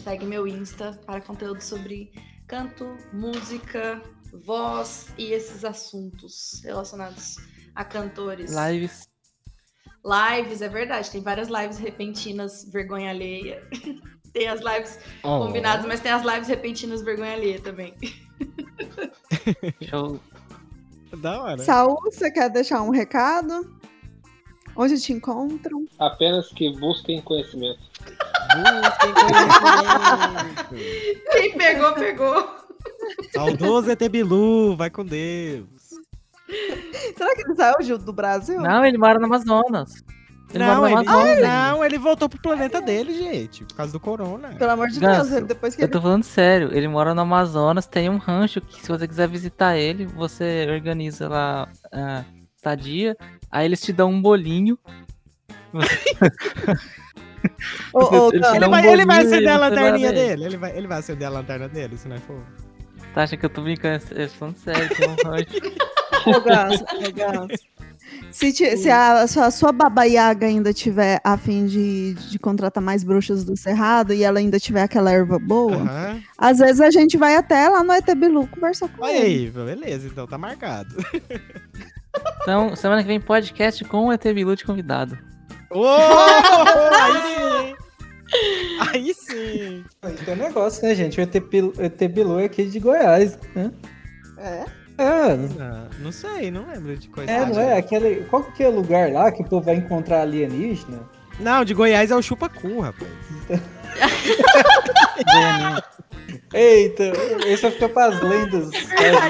Segue meu Insta para conteúdo sobre canto, música, voz e esses assuntos relacionados a cantores. Lives. Lives, é verdade. Tem várias lives repentinas, vergonha alheia. tem as lives combinadas, mas tem as lives repentinas, vergonha alheia também. Show. Da hora. Saul, você quer deixar um recado? Onde te encontram? Apenas que busquem conhecimento. Busquem conhecimento. Quem pegou, pegou. Saudoso ET Bilu, vai com Deus. Será que ele saiu do Brasil? Não, ele mora no Amazonas. Ele Não, mora no ele, Amazonas. não, ele voltou pro planeta dele, gente, por causa do corona. Pelo amor de Ganso, Deus, ele- depois que Eu ele... tô falando sério, ele mora no Amazonas, tem um rancho que se você quiser visitar ele, você organiza lá a estadia, aí eles te dão um bolinho. Ô, ô, Ele um vai, ele vai bolinho acender a lanterninha dele. Ele vai, ele vai acender a lanterna dele, se não for. Tá achando que eu tô brincando? Eu tô falando sério. Se, ti- se a, se a sua baba Yaga ainda tiver a fim de, de contratar mais bruxas do Cerrado e ela ainda tiver aquela erva boa, às vezes a gente vai até lá no ET Bilu conversar com Olha ele. aí, beleza, então tá marcado. Então, semana que vem podcast com o ET Bilu de convidado. Ô, aí sim! Aí sim! Aí tem um negócio, né, gente? O ET, Pil- ET Bilu é aqui de Goiás, né? É? É, Não, não sei, não lembro de coisa. é, não é? Aquele, qual que é o lugar lá que o povo vai encontrar alienígena? Não, de Goiás é o chupacu, rapaz. Goianinha. Eita, esse vai ficar pras lendas.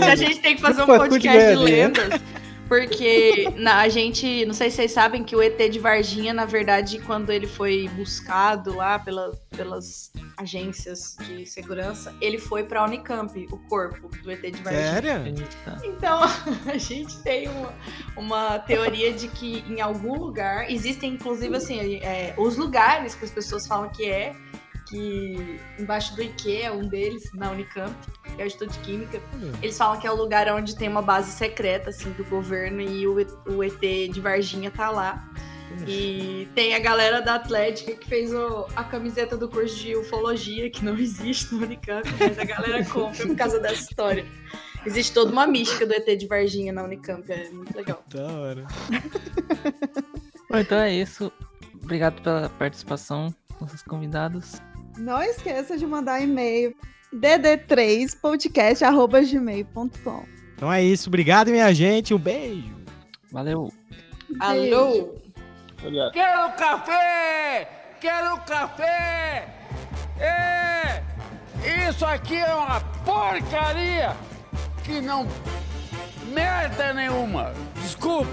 A gente tem que fazer um podcast de Goiânia. lendas. Porque na, a gente, não sei se vocês sabem que o ET de Varginha, na verdade, quando ele foi buscado lá pela, pelas agências de segurança, ele foi pra Unicamp, o corpo do ET de Varginha. Sério? Então, a gente tem uma, uma teoria de que em algum lugar, existem inclusive assim, é, os lugares que as pessoas falam que é, que embaixo do IKEA, um deles, na Unicamp, que é o Instituto de Química, eles falam que é o lugar onde tem uma base secreta, assim, do governo e o, o ET de Varginha tá lá. E tem a galera da Atlética que fez o- a camiseta do curso de ufologia, que não existe no Unicamp, mas a galera compra por causa dessa história. Existe toda uma mística do ET de Varginha na Unicamp, é muito legal. Da hora. Bom, então é isso. Obrigado pela participação, nossos convidados. Não esqueça de mandar e-mail dd3podcast.gmail.com Então é isso, obrigado, minha gente. Um beijo. Valeu! Alô? Quero café! Quero café! É! Isso aqui é uma porcaria que não merda nenhuma. Desculpe.